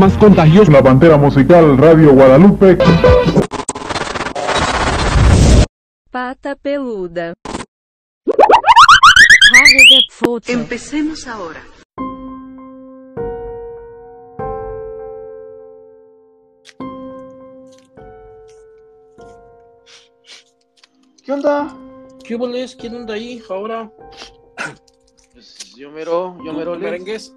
más contagioso. La Pantera Musical Radio Guadalupe. Pata peluda. Empecemos ahora. ¿Qué onda? ¿Qué boles? ¿Quién anda ahí ahora? Pues yo mero, yo ¿Tú, mero merengues?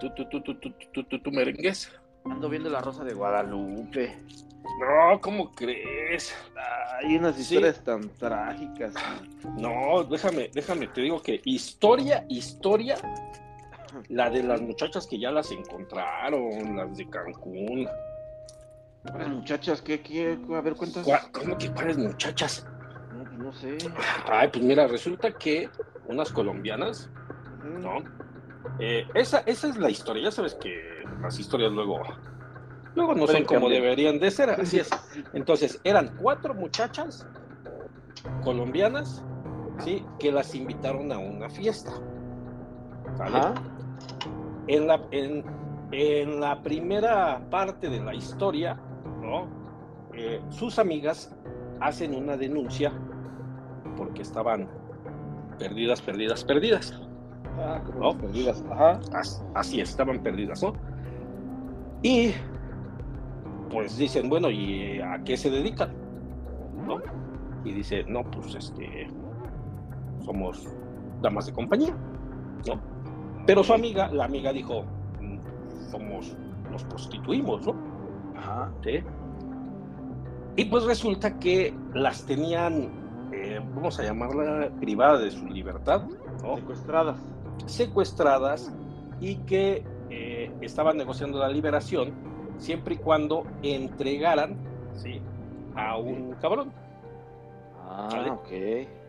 ¿Tú, tú, tú, tú, tú, tú, tú, tú merengues? Ando viendo la Rosa de Guadalupe. No, ¿cómo crees? Hay unas Sí. historias tan trágicas. No, déjame, déjame, te digo que historia, historia, la de las muchachas que ya las encontraron, las de Cancún. Las muchachas, ¿qué, qué? A ver, cuentas. ¿Cuá- ¿Cómo que cuáles muchachas? No, pues no sé. Ay, pues mira, resulta que unas colombianas. ¿no? Eh, esa, esa es la historia, ya sabes que las historias luego, luego no son como cambiar. deberían de ser, así es. Entonces, eran cuatro muchachas colombianas, ¿sí? Que las invitaron a una fiesta. ¿sale? Ajá. En, la, en, en la primera parte de la historia, ¿no? Eh, sus amigas hacen una denuncia porque estaban perdidas, perdidas, perdidas. Ah, como No. perdidas. Ajá. As- Así es, estaban perdidas, ¿no? Y pues dicen, bueno, ¿y a qué se dedican? ¿No? Y dice, no, pues este, somos damas de compañía, ¿no? Pero su amiga, la amiga dijo, "Mm, somos, nos prostituimos, ¿no? Ajá. ¿Sí? Y pues resulta que las tenían, eh, vamos a llamarla privada de su libertad, ¿no? Secuestradas. Secuestradas y que eh, estaban negociando la liberación siempre y cuando entregaran ¿sí? a un cabrón, Ah, ok.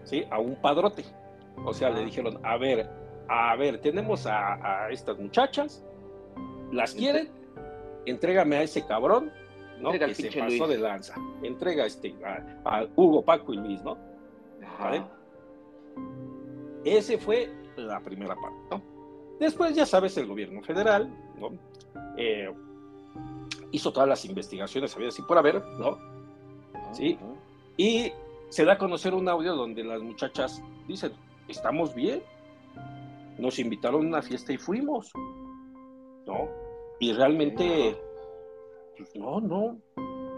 ¿sí? a un padrote. O sea, le Ah. dijeron, a ver, a ver, tenemos a, a estas muchachas, las quieren, entrégame a ese cabrón, ¿no? Entrega que se pasó Luis. de lanza. Entrega este, a, a Hugo, Paco y Luis, ¿no? ¿Vale? Ese fue la primera parte, ¿no? Después, ya sabes, el gobierno federal, ¿no? Eh, hizo todas las investigaciones, había así por haber, ¿no? Sí. Y se da a conocer un audio donde las muchachas dicen, estamos bien, nos invitaron a una fiesta y fuimos, ¿no? Y realmente, pues, no, no,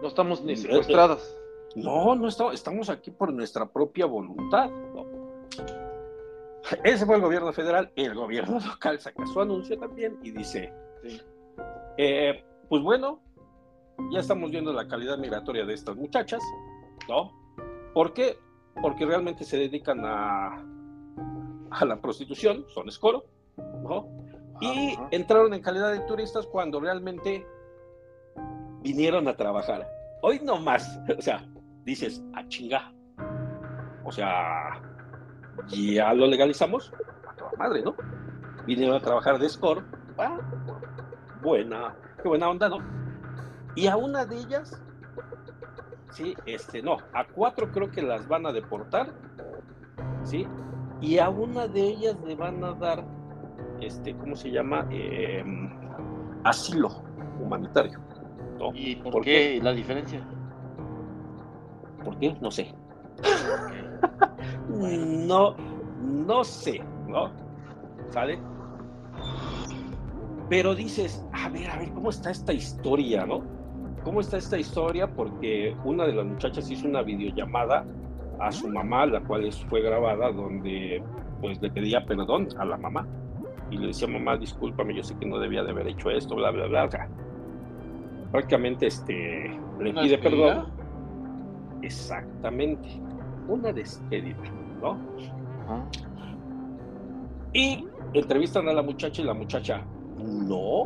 No estamos ni Eh, secuestradas. no, no estamos, estamos aquí por nuestra propia voluntad. ¿no? Ese fue el gobierno federal. El gobierno local saca su anuncio también y dice, Sí. eh, pues bueno, ya estamos viendo la calidad migratoria de estas muchachas, ¿no? ¿Por qué? Porque realmente se dedican a, a la prostitución, son escoro, ¿no? Y Ajá. entraron en calidad de turistas cuando realmente vinieron a trabajar. Hoy no más, o sea, dices, a chinga. O sea, ya lo legalizamos, a toda madre, ¿no? Vinieron a trabajar de score, ah, buena, qué buena onda, ¿no? Y a una de ellas, sí, este, no, a cuatro creo que las van a deportar, ¿sí? Y a una de ellas le van a dar, este, ¿cómo se llama? Eh, asilo humanitario. ¿no? ¿Y por, ¿Por qué? la diferencia? ¿Por qué? No sé. No, no sé, ¿no? ¿Sale? Pero dices, a ver, a ver, ¿cómo está esta historia, no? ¿Cómo está esta historia? Porque una de las muchachas hizo una videollamada a su mamá, la cual fue grabada, donde pues le pedía perdón a la mamá. Y le decía, mamá, discúlpame, yo sé que no debía de haber hecho esto, bla, bla, bla. O sea, prácticamente este, le ¿Una pide perdón. Exactamente. Una despedida, ¿no? Ajá. Y entrevistan a la muchacha y la muchacha, no,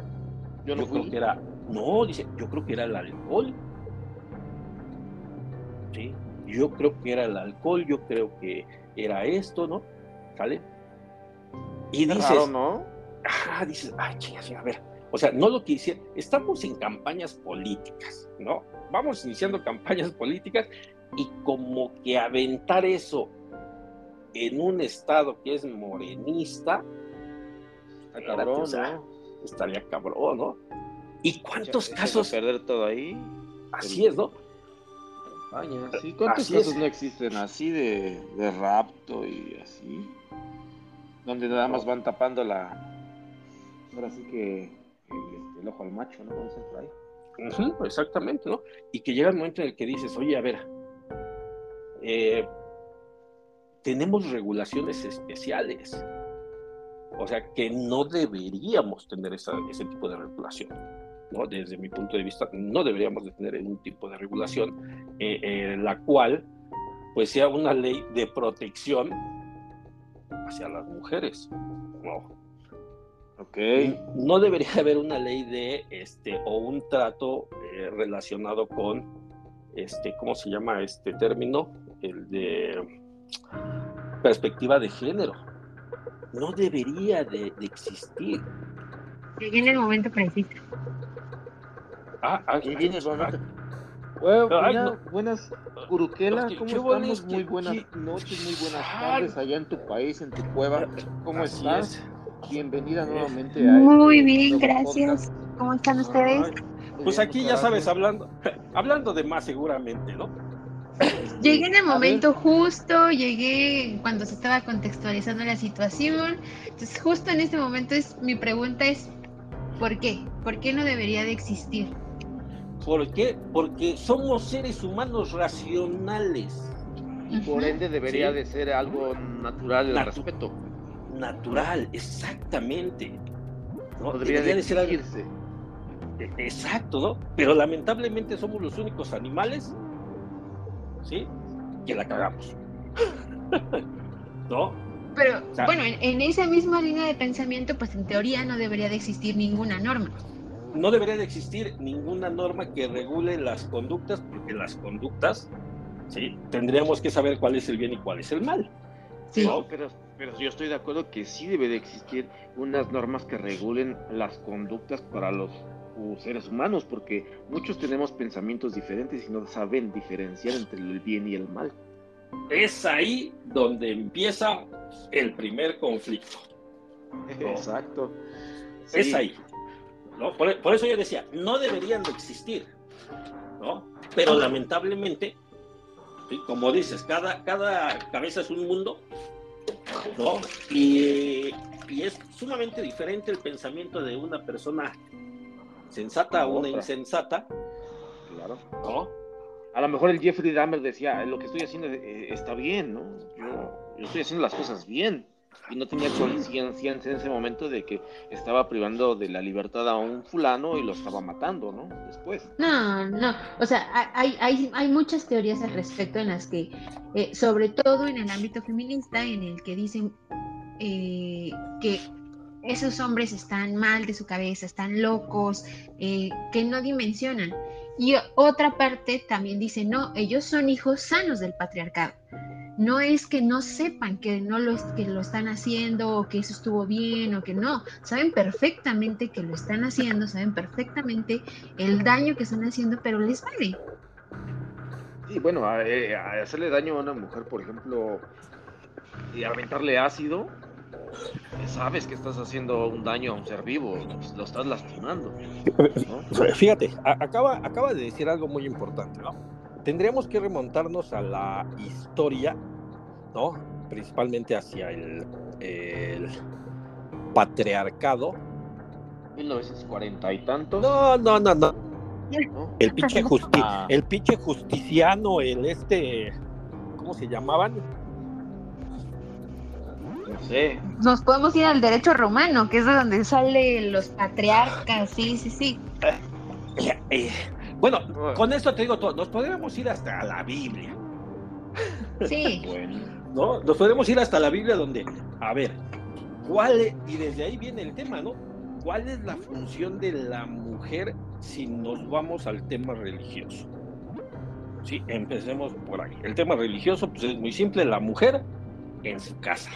Yo yo, no creo que era, no, dice, yo creo que era el alcohol. Sí, yo creo que era el alcohol, yo creo que era esto, ¿no? ¿Sale? Y Qué dices, raro, ¿no? ah, dices, ay, chingas, a ver, o sea, no lo que hicieron, estamos en campañas políticas, ¿no? Vamos iniciando campañas políticas y como que aventar eso en un estado que es morenista, estaría cabrón, ¿no? ¿Y cuántos casos? perder todo ahí. Así es, ¿no? Vaya, sí, ¿cuántos Así casos es. no existen así de, de rapto y así? Donde nada más van tapando la. Ahora sí que el, este, el ojo al macho, ¿no? Por ahí. Ujú, exactamente, ¿no? Y que llega el momento en el que dices, oye, a ver, eh, tenemos regulaciones especiales. O sea, que no deberíamos tener esa- ese tipo de regulación. ¿no? Desde mi punto de vista, no deberíamos de tener un tipo de regulación eh, eh, la cual pues sea una ley de protección hacia las mujeres. ¿no? Ok. No debería haber una ley de este o un trato eh, relacionado con este, ¿cómo se llama este término? El de perspectiva de género. No debería de, de existir. Llegué en el momento preciso. Ah, ah, el ah, momento. Bueno, Ay, buena- no. buenas, que, ¿cómo ¿qué hubo, estamos? es Muy buenas que- noches, muy buenas tardes allá en tu país, en tu cueva. ¿Cómo así estás? es. Bienvenida Eh, nuevamente a Muy este bien, nuevo gracias. podcast. ¿Cómo están ustedes? Ay, Muy Pues bien, aquí ya sabes, hablando, hablando de más seguramente, ¿no? Llegué en el momento justo, llegué cuando se estaba contextualizando la situación. Entonces, justo en este momento es mi pregunta es ¿por qué? ¿Por qué no debería de existir? ¿Por qué? Porque somos seres humanos racionales, Y por ende debería Sí. de ser algo natural el Natu- respeto. natural, exactamente. ¿no? No debería de de ser algo-. E- Exacto, ¿no? Pero lamentablemente somos los únicos animales, ¿sí? Que la cagamos. ¿No? Pero sea- bueno, en, en esa misma línea de pensamiento, pues en teoría no debería de existir ninguna norma. No debería de existir ninguna norma que regule las conductas, porque las conductas, ¿sí? Tendríamos que saber cuál es el bien y cuál es el mal. Sí. No, pero, pero yo estoy de acuerdo que sí debe de existir unas normas que regulen las conductas para los seres humanos, porque muchos tenemos pensamientos diferentes y no saben diferenciar entre el bien y el mal. Es ahí donde empieza el primer conflicto. Exacto. Es ahí. ¿no? Por, por eso yo decía, no deberían de existir, ¿no? Pero lamentablemente, ¿sí? como dices, cada, cada cabeza es un mundo, ¿no? Y, y es sumamente diferente el pensamiento de una persona sensata una Otra. insensata, Claro. ¿no? A lo mejor el Jeffrey Dahmer decía, lo que estoy haciendo eh, está bien, ¿no? Yo, yo estoy haciendo las cosas bien. Y no tenía conciencia en ese momento de que estaba privando de la libertad a un fulano y lo estaba matando, ¿no? Después. No, no, o sea, hay, hay, hay muchas teorías al respecto en las que, eh, sobre todo en el ámbito feminista, en el que dicen eh, que esos hombres están mal de su cabeza, están locos, eh, que no dimensionan. Y otra parte también dice, no, ellos son hijos sanos del patriarcado. No es que no sepan que no lo, que lo están haciendo o que eso estuvo bien o que no. Saben perfectamente que lo están haciendo, saben perfectamente el daño que están haciendo, pero les vale. Sí, bueno, eh, a hacerle daño a una mujer, por ejemplo, y aventarle ácido, sabes que estás haciendo un daño a un ser vivo, lo estás lastimando. ¿no? Fíjate, acaba, acaba de decir algo muy importante, ¿no? Tendríamos que remontarnos a la historia, ¿no? Principalmente hacia el, el patriarcado. 1940 y tantos. No, no, no, no. ¿no? El pinche, justi- Ah. el pinche justiciano, el este, ¿cómo se llamaban? Nos podemos ir al derecho romano, que es de donde salen los patriarcas, sí, sí, sí. Eh, eh, bueno, con esto te digo todo, nos podríamos ir hasta la Biblia, Sí, Bueno. ¿no? Nos podemos ir hasta la Biblia donde, a ver, ¿cuál es, y desde ahí viene el tema, ¿no? ¿Cuál es la función de la mujer si nos vamos al tema religioso? Sí, empecemos por ahí. El tema religioso, pues es muy simple, la mujer en su casa,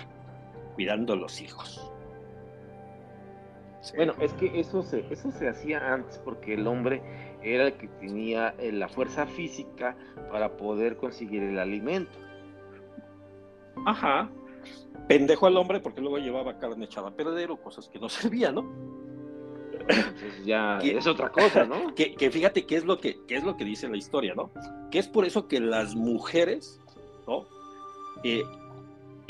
cuidando los hijos. Sí. Bueno, es que eso se, eso se hacía antes porque el hombre era el que tenía eh, la fuerza física para poder conseguir el alimento. Ajá. Pendejo al hombre porque luego llevaba carne echada a perder o cosas que no servían, ¿no? Entonces ya es otra cosa, ¿no? Que, que fíjate qué es lo que qué es lo que dice la historia, ¿no? Que es por eso que las mujeres, ¿no? Eh,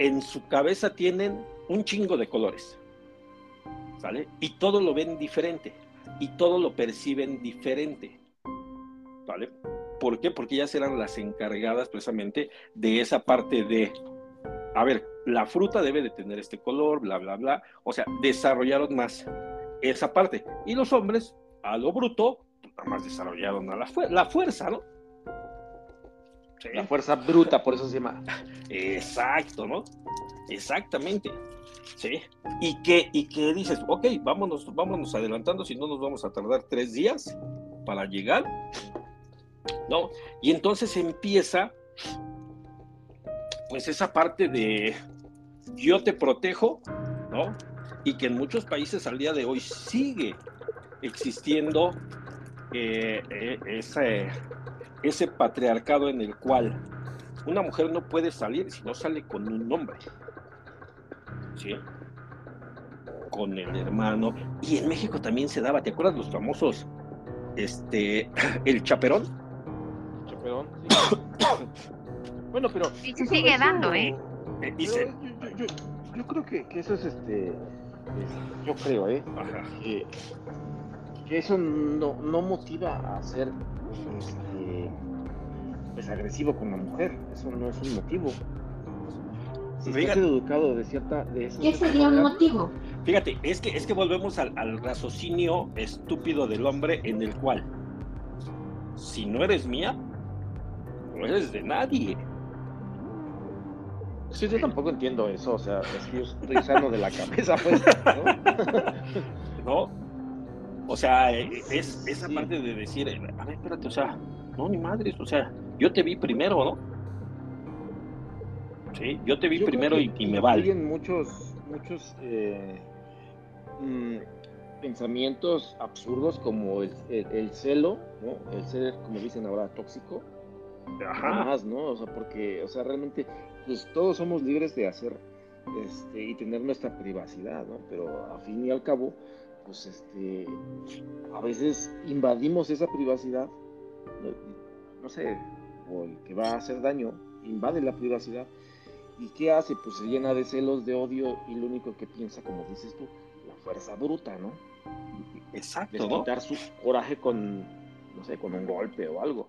en su cabeza tienen un chingo de colores, ¿sale? Y todo lo ven diferente y todo lo perciben diferente, ¿vale? ¿Por qué? Porque ellas eran las encargadas precisamente de esa parte de, a ver, la fruta debe de tener este color, bla, bla, bla. O sea, desarrollaron más esa parte. Y los hombres, a lo bruto, pues, nada más desarrollaron a la, la fuerza, ¿no? La fuerza bruta, por eso se llama. Exacto, ¿no? Exactamente. Sí. Y que, y que dices, ok, vámonos, vámonos adelantando, si no nos vamos a tardar tres días para llegar. ¿No? Y entonces empieza, pues esa parte de yo te protejo, ¿no? Y que en muchos países al día de hoy sigue existiendo eh, eh, ese, ese patriarcado en el cual una mujer no puede salir si no sale con un hombre. ¿Sí? Con el hermano. Y en México también se daba, ¿te acuerdas los famosos? Este, el chaperón. Chaperón, sí. bueno, pero. Y se sigue dando, ¿eh? Eh, dice, yo, yo- yo- yo creo que, que eso es este. es- yo creo, ¿eh? Ajá. Que, que eso no, no motiva a ser este, pues agresivo con la mujer. Eso no es un motivo. Si Fíjate. estás educado de cierta. De esa ¿Qué sería un motivo? Fíjate, es que, es que volvemos al, al raciocinio estúpido del hombre en el cual, si no eres mía, no eres de nadie. Sí, yo tampoco entiendo eso. O sea, es que yo estoy sano de la cabeza, pues. ¿no? ¿no? O sea, es esa Sí. parte de decir, a ver, espérate, o sea, no, ni madres, o sea, yo te vi primero, ¿no? Sí, yo te vi Yo primero que y, y me vale. Muchos, muchos eh, mm, pensamientos absurdos como el, el- el celo, ¿no? El ser, como dicen ahora, tóxico. Ajá. Más, ¿no? O sea, porque, o sea, realmente, pues todos somos libres de hacer este, y tener nuestra privacidad, ¿no? Pero a fin y al cabo, pues este, a veces invadimos esa privacidad, no, no sé, o el que va a hacer daño invade la privacidad. ¿Y qué hace? Pues se llena de celos, de odio y lo único que piensa, como dices tú, la fuerza bruta, ¿no? Exacto, ¿no? Desquitar su coraje con, no sé, con un golpe o algo.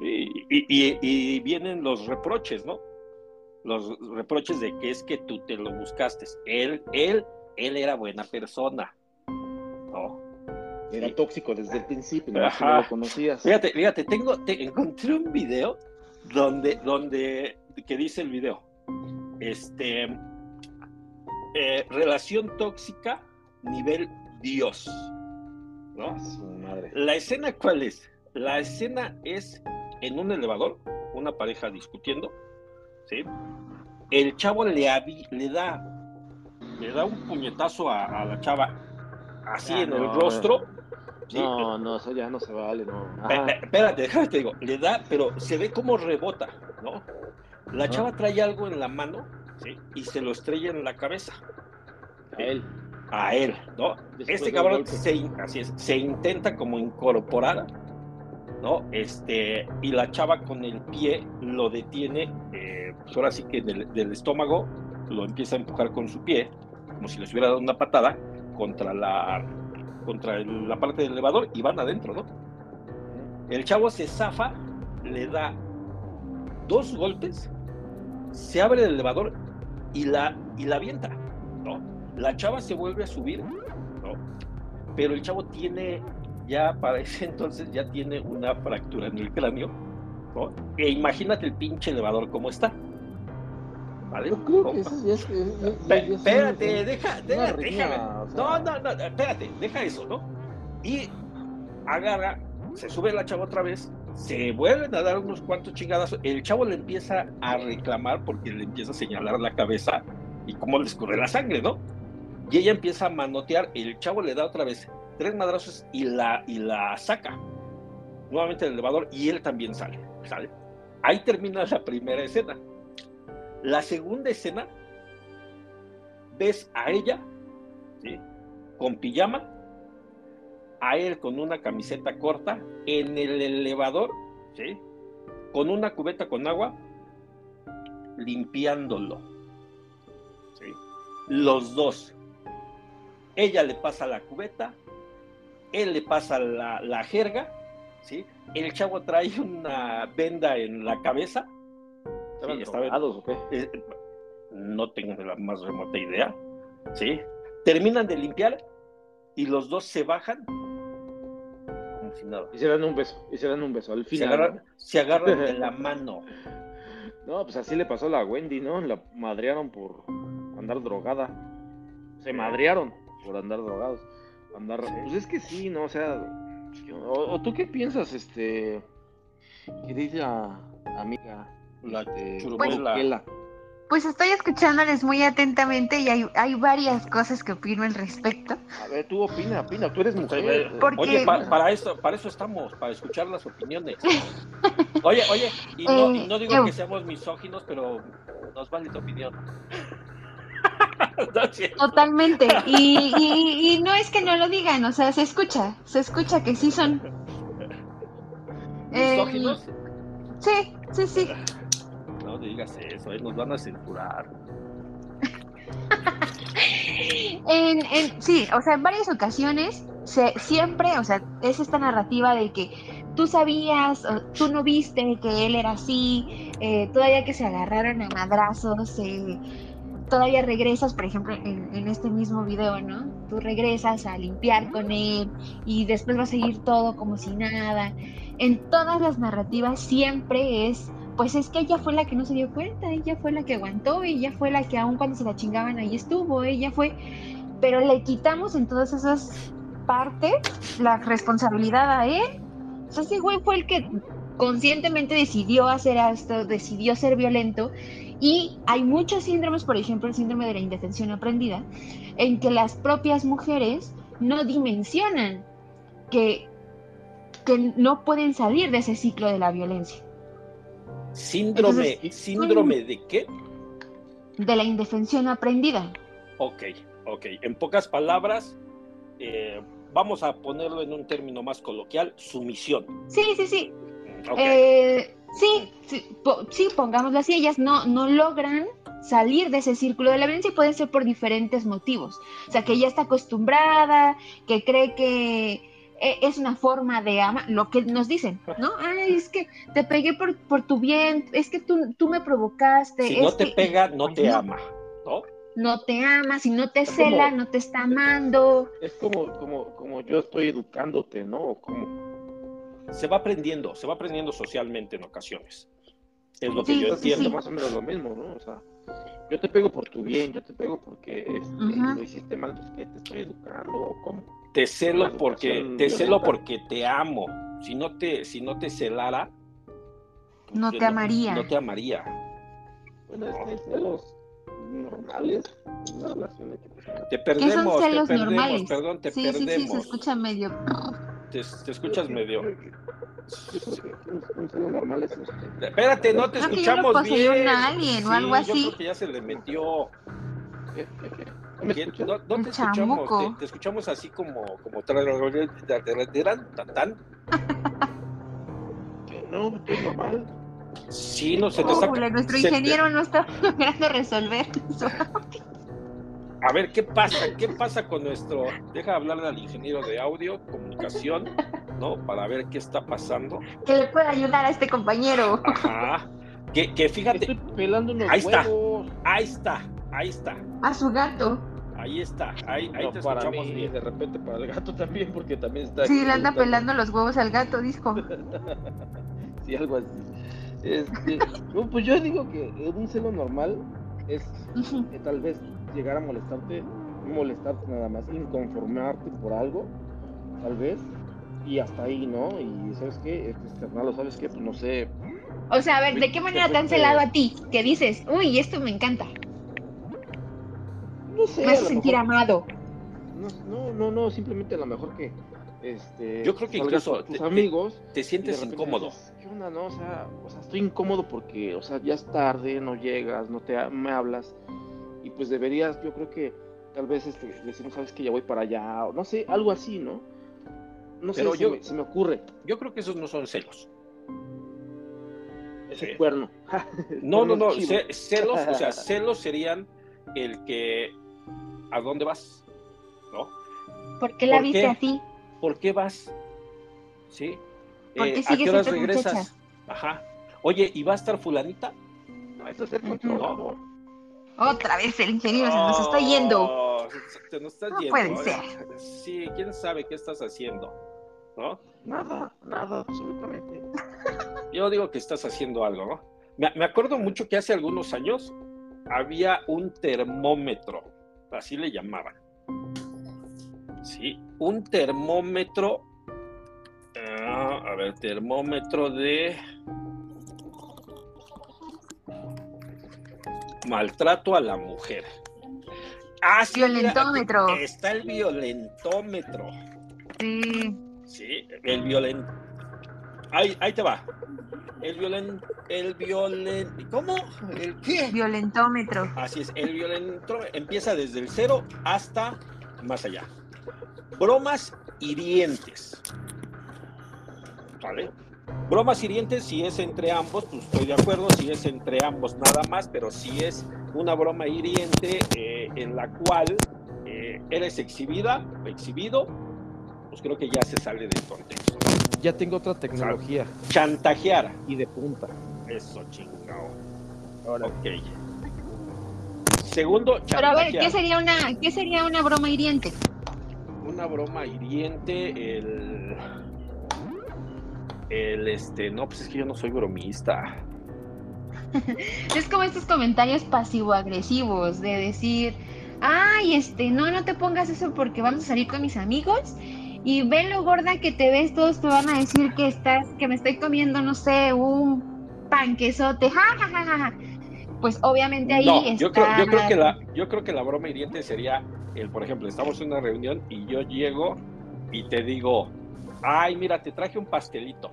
Sí, y, y- y vienen los reproches, ¿no? Los reproches de que es que tú te lo buscaste. Él, él, él era buena persona. Era tóxico desde el principio, no, lo conocías. Fíjate, fíjate, tengo, te encontré un video donde, donde, que dice el video, este, eh, relación tóxica, nivel Dios, ¿no? Ah, su madre. La escena, ¿cuál es? La escena es en un elevador, una pareja discutiendo, ¿sí? El chavo le, da, le da un puñetazo a, a la chava, así Ah, en el no, rostro, ¿sí? No, no, eso ya no se vale, no. Espérate, déjame te digo, le da, pero se ve como rebota, ¿no? La chava trae algo en la mano, ¿sí? Y se lo estrella en la cabeza, A él. a él, ¿no? Después Este cabrón se, así es, se intenta como incorporar, ¿no? Este, y la chava con el pie lo detiene, eh, pues ahora sí que del, del estómago, lo empieza a empujar con su pie, como si le hubiera dado una patada contra la, contra la parte del elevador y van adentro, ¿no? El chavo se zafa, le da dos golpes, se abre el elevador y la, y la avienta, ¿no? La chava se vuelve a subir, ¿no? Pero el chavo tiene, ya para ese entonces, ya tiene una fractura en el cráneo, ¿no? E imagínate el pinche elevador cómo está. ¿Vale? Yo creo un- espérate, deja, déjame. No, no, no, espérate, deja eso, ¿no? Y agarra, se sube la chava otra vez, se vuelven a dar unos cuantos chingadas. El chavo le empieza a reclamar porque le empieza a señalar la cabeza y cómo le escurre la sangre, ¿no? Y ella empieza a manotear, el chavo le da otra vez tres madrazos y la, y la saca nuevamente del elevador y él también sale, ¿sale? Ahí termina la primera escena. La segunda escena, ves a ella, con pijama, a él con una camiseta corta en el elevador. Con una cubeta con agua, limpiándolo. ¿sí? Los dos. Ella le pasa la cubeta, él le pasa la, la jerga, ¿sí? El chavo trae una venda en la cabeza. ¿Estaban Sí, estaba- drogados o qué? eh, no tengo la más remota idea, ¿sí? Terminan de limpiar y los dos se bajan como si nada. Y se dan un beso, y se dan un beso al Se final. agarran, se agarran de la mano. No, pues así le pasó a la Wendy, ¿no? La madrearon por andar drogada. Se madrearon por andar drogados. Andar... Pues es que sí, ¿no? O sea, o, o tú qué piensas, este, querida amiga, La este, churumela. Miquela? Pues estoy escuchándoles muy atentamente y hay, hay varias cosas que opino al respecto. A ver, tú opina, opina, tú eres mujer. Porque- Oye, pa- para esto, para eso estamos, para escuchar las opiniones. Oye, oye, y no, y no digo Eh, que seamos misóginos, pero nos vale tu opinión. Totalmente. Y, y- y no es que no lo digan, o sea, se escucha, se escucha que sí son. eh, ¿Misóginos? sí, sí, sí. No digas eso, eh, nos van a censurar. En, en- sí, o sea, en varias ocasiones, se, siempre, o sea, es esta narrativa de que tú sabías, o tú no viste que él era así, eh, todavía que se agarraron a madrazos, eh, todavía regresas, por ejemplo, en, en este mismo video, ¿no? Tú regresas a limpiar con él y después va a seguir todo como si nada. En todas las narrativas siempre es, pues es que ella fue la que no se dio cuenta, ella fue la que aguantó, ella fue la que aun cuando se la chingaban ahí estuvo, ella fue, pero le quitamos en todas esas partes la responsabilidad a él. O sea, ese güey fue el que conscientemente decidió hacer esto, decidió ser violento. Y hay muchos síndromes, por ejemplo, el síndrome de la indefensión aprendida, en que las propias mujeres no dimensionan que, que no pueden salir de ese ciclo de la violencia, Síndrome, Entonces, síndrome de qué? de la indefensión aprendida. Ok, ok. En pocas palabras, eh, vamos a ponerlo en un término más coloquial, sumisión. Sí, sí, sí. Ok. Eh, sí, sí, po- sí, pongámoslo así, ellas no, no logran salir de ese círculo de la violencia y pueden ser por diferentes motivos. O sea, que ella está acostumbrada, que cree que es una forma de amar, lo que nos dicen, ¿no? Ay, es que te pegué por, por tu bien, es que tú, tú me provocaste. si es no te que- pega, no te ama, ¿no? No te ama, si no te Es cela, como- no te está amando. Es como, como, como yo estoy educándote, ¿no? Como, Se va aprendiendo, se va aprendiendo socialmente en ocasiones. Es lo que Sí, yo sí, entiendo. sí. más o menos lo mismo, ¿no? O sea, yo te pego por tu bien, yo te pego porque este, lo hiciste mal, pues que te estoy educando, o ¿cómo? Te celo porque te celo porque te amo. Si no te si no te celara No yo te amaría. No te amaría. Bueno, es que hay celos normales, una relación. Te perdemos, te celos perdemos, normales? perdón, te Sí, sí, sí, se perdemos. escucha medio. te, te escuchas medio. Yo este, Espérate, no te Creo que escuchamos bien. alien o algo Yo así. creo que ya se le metió. ¿No te escuchamos, te, te escuchamos así como como tan No, estoy normal. Sí, no se te está Híjole, nuestro ingeniero no está logrando resolver eso. A ver, ¿qué pasa? ¿Qué pasa con nuestro? Deja hablarle al ingeniero de audio, comunicación, ¿no? Para ver qué está pasando. Que le pueda ayudar a este compañero. Ajá. Que, que fíjate, Estoy pelando unos Ahí está. ahí está, ahí está, A su gato. Ahí está, ahí, ahí No, te para escuchamos mí, bien. de repente para el gato también, porque también está. Sí, aquí le anda pelando los huevos al gato, dijo. Sí, algo así. Este, no, pues yo digo que un celo normal es que tal vez llegar a molestarte, no molestarte nada más, inconformarte por algo, tal vez, y hasta ahí, ¿no? Y sabes qué, este externalo, ¿sabes qué? Pues no sé, O sea, a ver, ¿de qué manera te han celado a ti? Que dices, uy, esto me encanta. No sé. Me a hace sentir mejor- amado. No, no, no, no, simplemente a lo mejor que, este, Yo creo que incluso tus te- amigos Te sientes incómodo. dices, ¿Qué onda, no? O sea, o sea, estoy incómodo porque, o sea, ya es tarde, no llegas, no te me hablas y pues deberías, yo creo que tal vez este, decir, sabes que ya voy para allá, o no sé, algo así, ¿no? No sé, Pero se, yo- me, se me ocurre. Yo creo que esos no son celos. Ese Sí. cuerno. No, no, no. celos, o sea, celos serían el que. ¿A dónde vas? ¿No? ¿Por qué la ¿Por viste qué? así? ¿Por qué vas? ¿Sí? ¿Por Eh, qué ¿A sigues qué horas regresas? muchacha? Ajá. Oye, ¿y va a estar fulanita? No, eso es el controlador. Otra vez el ingeniero se nos está yendo. Te nos estás No yendo. puede Oye, ser. Sí, quién sabe qué estás haciendo. ¿No? Nada, nada, absolutamente. Yo digo que estás haciendo algo, ¿no? Me, me acuerdo mucho que hace algunos años había un termómetro, así le llamaban. Sí, un termómetro. ah, a ver, termómetro de maltrato a la mujer. Ah, sí, Violentómetro. Está el violentómetro. Sí. Sí, el violen. Ahí, ahí te va. El violen. El violen. ¿Cómo? ¿El qué? Violentómetro. Así es, el violento empieza desde el cero hasta más allá. Bromas hirientes. ¿Vale? Bromas hirientes, si es entre ambos, pues estoy de acuerdo. Si es entre ambos, nada más. Pero si es una broma hiriente eh, en la cual eh, eres exhibida exhibido, pues creo que ya se sale del contexto. Ya tengo otra tecnología Chantajear. y de punta. Eso, chingado. Ahora, Ok. Segundo, Pero a ver, ¿qué chantajear. sería una, qué sería una broma hiriente? una broma hiriente, el. El este. No, pues es que yo no soy bromista. Es como estos comentarios pasivo-agresivos de decir, ay, este, no, no te pongas eso porque vamos a salir con mis amigos y ven lo gorda que te ves, todos te van a decir que estás, que me estoy comiendo, no sé, un panquezote, ja, ja, ja, ja, ja. Pues obviamente ahí no, está... yo creo, yo creo que la, yo creo que la broma hiriente sería el, por ejemplo, estamos en una reunión y yo llego y te digo, ay, mira, te traje un pastelito.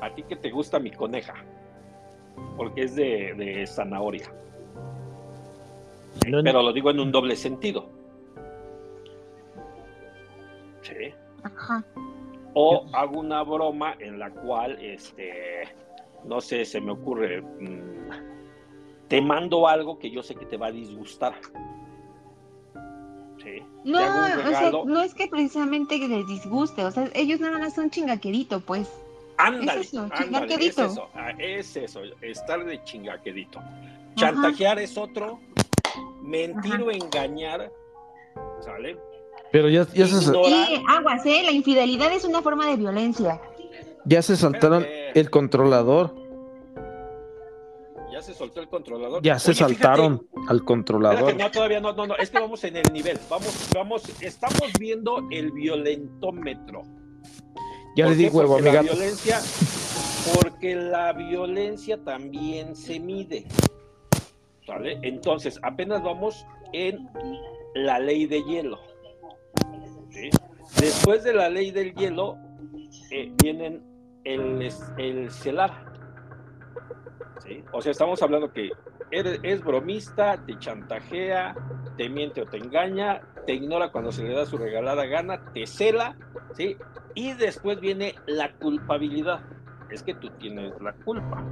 A ti que te gusta mi coneja. Porque es de, de zanahoria. no, no, Pero lo digo en un doble sentido. Sí. Ajá. O hago una broma en la cual, este, no sé, se me ocurre, mm, te mando algo que yo sé que te va a disgustar. Sí. No, o sea, no es que precisamente les disguste, o sea, ellos nada más son chingaquerito, pues. Ándale, es eso, ándale, es eso, ah, es eso, estar de chingaquedito. Chantajear es otro, mentir Ajá. o engañar, ¿sale? Pero ya, ya, se. Y aguas, ¿eh? La infidelidad es una forma de violencia. ya se saltaron Espérate. el controlador. Ya se soltó el controlador. Ya se Oye, fíjate, saltaron al Espérate, controlador. no, todavía no, no, no, es que vamos en el nivel. Vamos, vamos, estamos viendo el violentómetro. Ya ¿Por le di qué? huevo, amiga. La violencia, porque la violencia también se mide. ¿Sale? Entonces, apenas vamos en la ley de hielo. Después de la ley del hielo, eh, vienen el, celar. O sea, estamos hablando que eres- es bromista, te chantajea, te miente o te engaña, te ignora cuando se le da su regalada gana, te cela, ¿sí? Y después viene la culpabilidad. Es que tú tienes la culpa.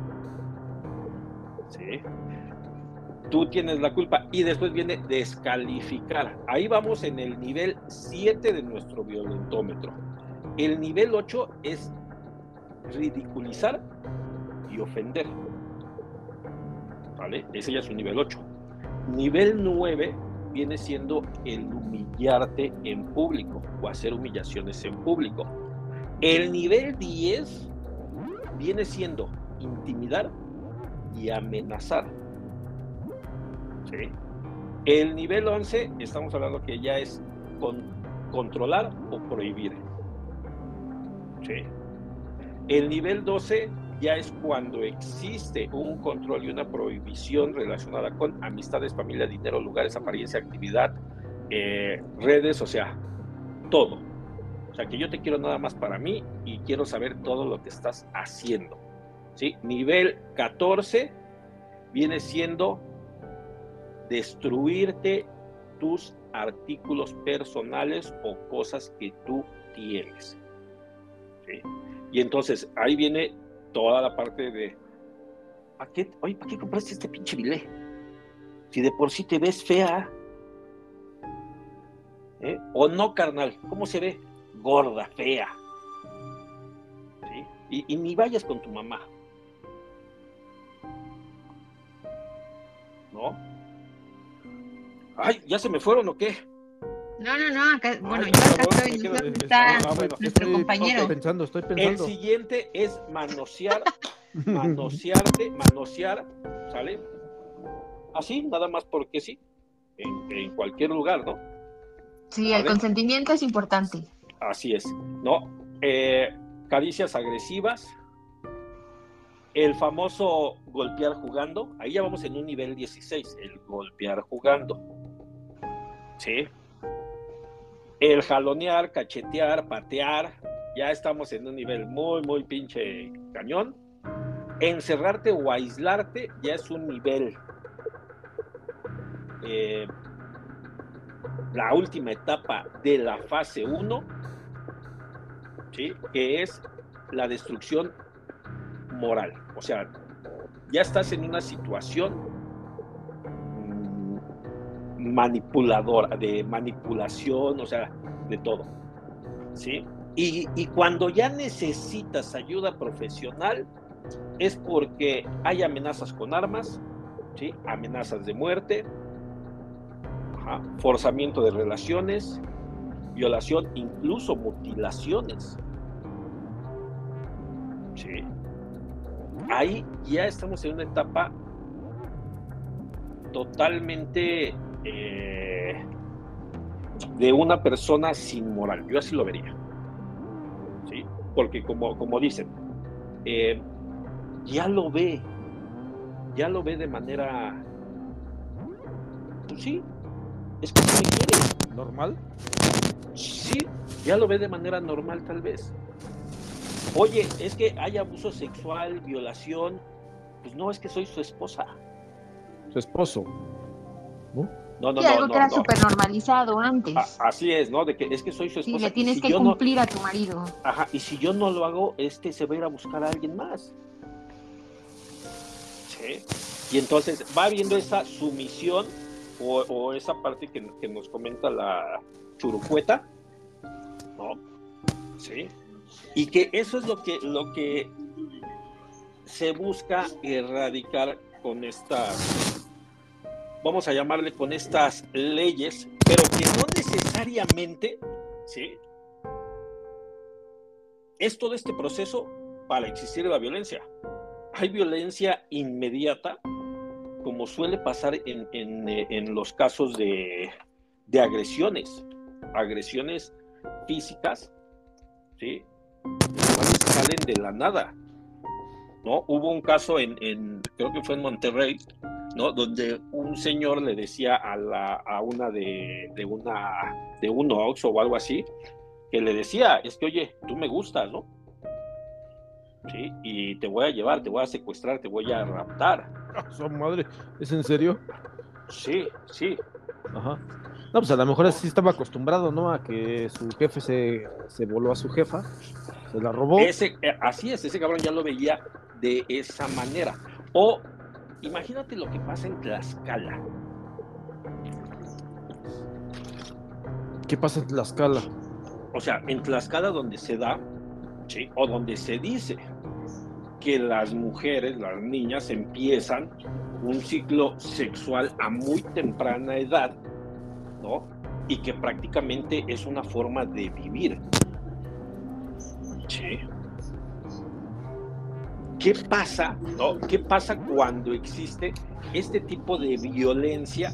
¿Sí? Tú tienes la culpa. Y después viene descalificar. Ahí vamos en el nivel 7 de nuestro violentómetro. El nivel 8 es ridiculizar y ofender. ¿Vale? Ese ya es un nivel 8. Nivel 9 viene siendo el humillarte en público o hacer humillaciones en público. El nivel 10 viene siendo intimidar y amenazar. El nivel 11 estamos hablando que ya es con- controlar o prohibir. El nivel 12 ya es cuando existe un control y una prohibición relacionada con amistades, familia, dinero, lugares, apariencia, actividad, eh, redes, o sea, todo. O sea, que yo te quiero nada más para mí y quiero saber todo lo que estás haciendo. ¿sí? Nivel 14 viene siendo destruirte tus artículos personales o cosas que tú tienes. Y entonces ahí viene toda la parte de, ¿para qué, oye, ¿para qué compraste este pinche bilé? Si de por sí te ves fea. ¿Eh? O no, carnal, ¿cómo se ve? Gorda, fea. Y, y ni vayas con tu mamá. ¿No? Ay, ¿ya se me fueron o qué? No, no, no, acá, bueno, Ay, yo acá favor, estoy, está Ah, bueno. nuestro Estoy- compañero. Estoy pensando, estoy El pensando. siguiente es manosear, manosearte, manosear, ¿sale? Así, nada más porque sí, en, en cualquier lugar, ¿no? Sí, el consentimiento es importante. Así es, ¿no? Eh, caricias agresivas, el famoso golpear jugando, ahí ya vamos en un nivel 16, el golpear jugando, ¿sí? El jalonear, cachetear, patear, ya estamos en un nivel muy, muy pinche cañón. Encerrarte o aislarte ya es un nivel. eh, la última etapa de la fase 1, ¿sí? que es la destrucción moral. O sea, ya estás en una situación manipuladora, de manipulación, o sea, de todo. ¿Sí? Y, cuando ya necesitas ayuda profesional, es porque hay amenazas con armas, ¿sí? amenazas de muerte, forzamiento de relaciones, violación, incluso mutilaciones. Sí. Ahí ya estamos en una etapa totalmente eh, de una persona sin moral. Yo así lo vería. ¿Sí? Porque como, como dicen, eh, ya lo ve, ya lo ve de manera, pues sí, es que me quiere. ¿Normal? Sí, ya lo ve de manera normal tal vez. Oye, es que hay abuso sexual, violación. Pues no, es que soy su esposa. Su esposo. ¿No? No, no, Sí, algo no, que era súper normalizado antes. A- así es, ¿no? De que es que soy su Sí, esposa. le y tienes si que cumplir a tu marido. Ajá, y si yo no lo hago, este se va a ir a buscar a alguien más. Sí. Y entonces va viendo esa sumisión o, o esa parte que, que nos comenta la churucueta, ¿no? Sí. Y que eso es lo que, lo que se busca erradicar con estas, vamos a llamarle con estas leyes, pero que no necesariamente, ¿sí? es todo este proceso para existir la violencia. Hay violencia inmediata, como suele pasar en, en, eh, en los casos de, de agresiones, agresiones físicas, ¿sí? Salen de la nada. ¿no? Hubo un caso en, en, creo que fue en Monterrey, ¿no? Donde un señor le decía a, la, a una de, de una de un Oxxo o algo así, que le decía, es que oye, tú me gustas, ¿no? Sí, y te voy a llevar, te voy a secuestrar, te voy a raptar. Ah, su madre. ¿Es en serio? Sí, sí, Ajá. No, pues a lo mejor así estaba acostumbrado, ¿no? A que su jefe se, se voló a su jefa, se la robó. ese, eh, así es, ese cabrón ya lo veía de esa manera. O imagínate lo que pasa en Tlaxcala. ¿Qué pasa en Tlaxcala? O sea, en Tlaxcala donde se da, ¿sí? o donde se dice que las mujeres, las niñas, empiezan un ciclo sexual a muy temprana edad, ¿no? Y que prácticamente es una forma de vivir. Sí. ¿Qué pasa, no? ¿Qué pasa cuando existe este tipo de violencia,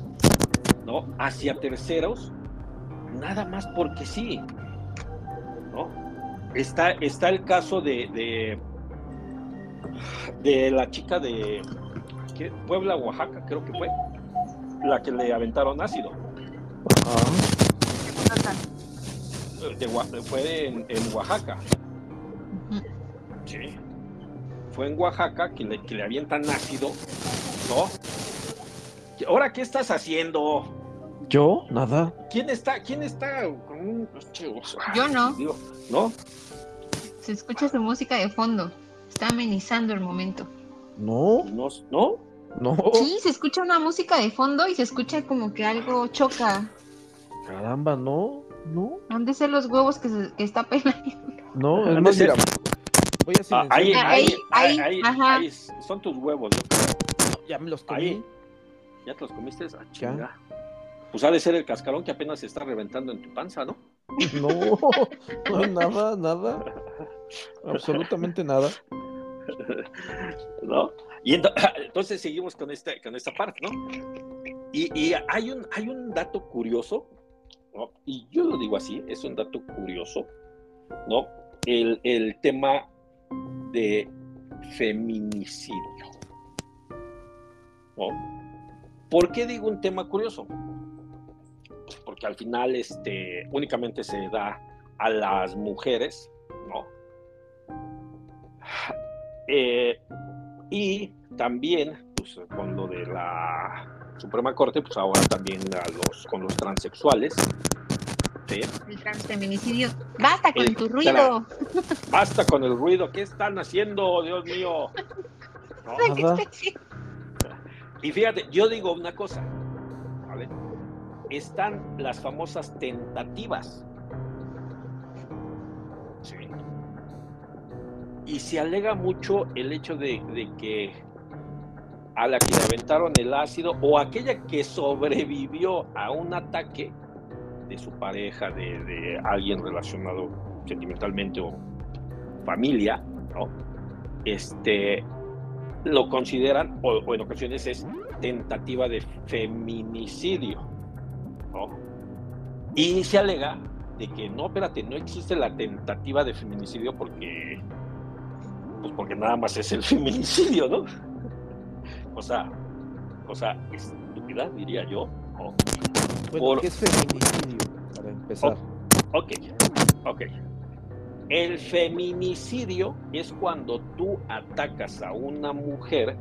¿no? Hacia terceros, nada más porque sí, ¿no? Está, está el caso de, de, de la chica de ¿qué? Puebla, Oaxaca, creo que fue, la que le aventaron ácido. De Oa- fue en, en Oaxaca. Sí. Fue en Oaxaca que le, que le avientan ácido, ¿no? Ahora, ¿qué estás haciendo? ¿Yo? Nada. ¿Quién está, quién está con un... Yo no. Digo, ¿no? Se escucha su música de fondo. Está amenizando el momento. No, No, ¿no? no. Sí, se escucha una música de fondo y se escucha como que algo choca. Caramba, no, no, Han de ser los huevos que, se- que está pelando. no. Han Es más, mira, voy a Ah, silenciar. ahí, Ah, ahí, ahí, ahí, ahí, ahí, ajá. ahí son tus huevos. ¿no? Ya me los comí. Ahí. ¿Ya te los comiste? Ah, chinga. Pues ha de ser el cascarón que apenas se está reventando en tu panza, ¿no? No, no, nada, nada. Absolutamente nada. ¿No? Y ento- entonces seguimos con esta, con esta parte, ¿no? Y, y hay, un, hay un dato curioso, ¿no? Y yo lo digo así, es un dato curioso, ¿no? El, el tema de feminicidio. ¿no? ¿Por qué digo un tema curioso? Pues porque al final este, únicamente se da a las mujeres, ¿no? Eh, y también, pues, con lo de la Suprema Corte, pues ahora también a los, con los transexuales. ¿Sí? El transfeminicidio. Basta con El tu ruido. Basta con el ruido, ¿qué están haciendo, Dios mío? ¿No? Y fíjate, yo digo una cosa, ¿vale? Están las famosas tentativas. Sí. Y se alega mucho el hecho de, de que a la que le aventaron el ácido o aquella que sobrevivió a un ataque de su pareja, de, de alguien relacionado sentimentalmente o familia, ¿no? Este, lo consideran, o, o en ocasiones es tentativa de feminicidio, ¿no? Y se alega de que no, espérate, no existe la tentativa de feminicidio porque, pues porque nada más es el feminicidio, ¿no? O sea, o sea, estúpida, diría yo. ¿no? Bueno, Por- ¿qué es feminicidio? Para empezar. Ok, ok. El feminicidio es cuando tú atacas a una mujer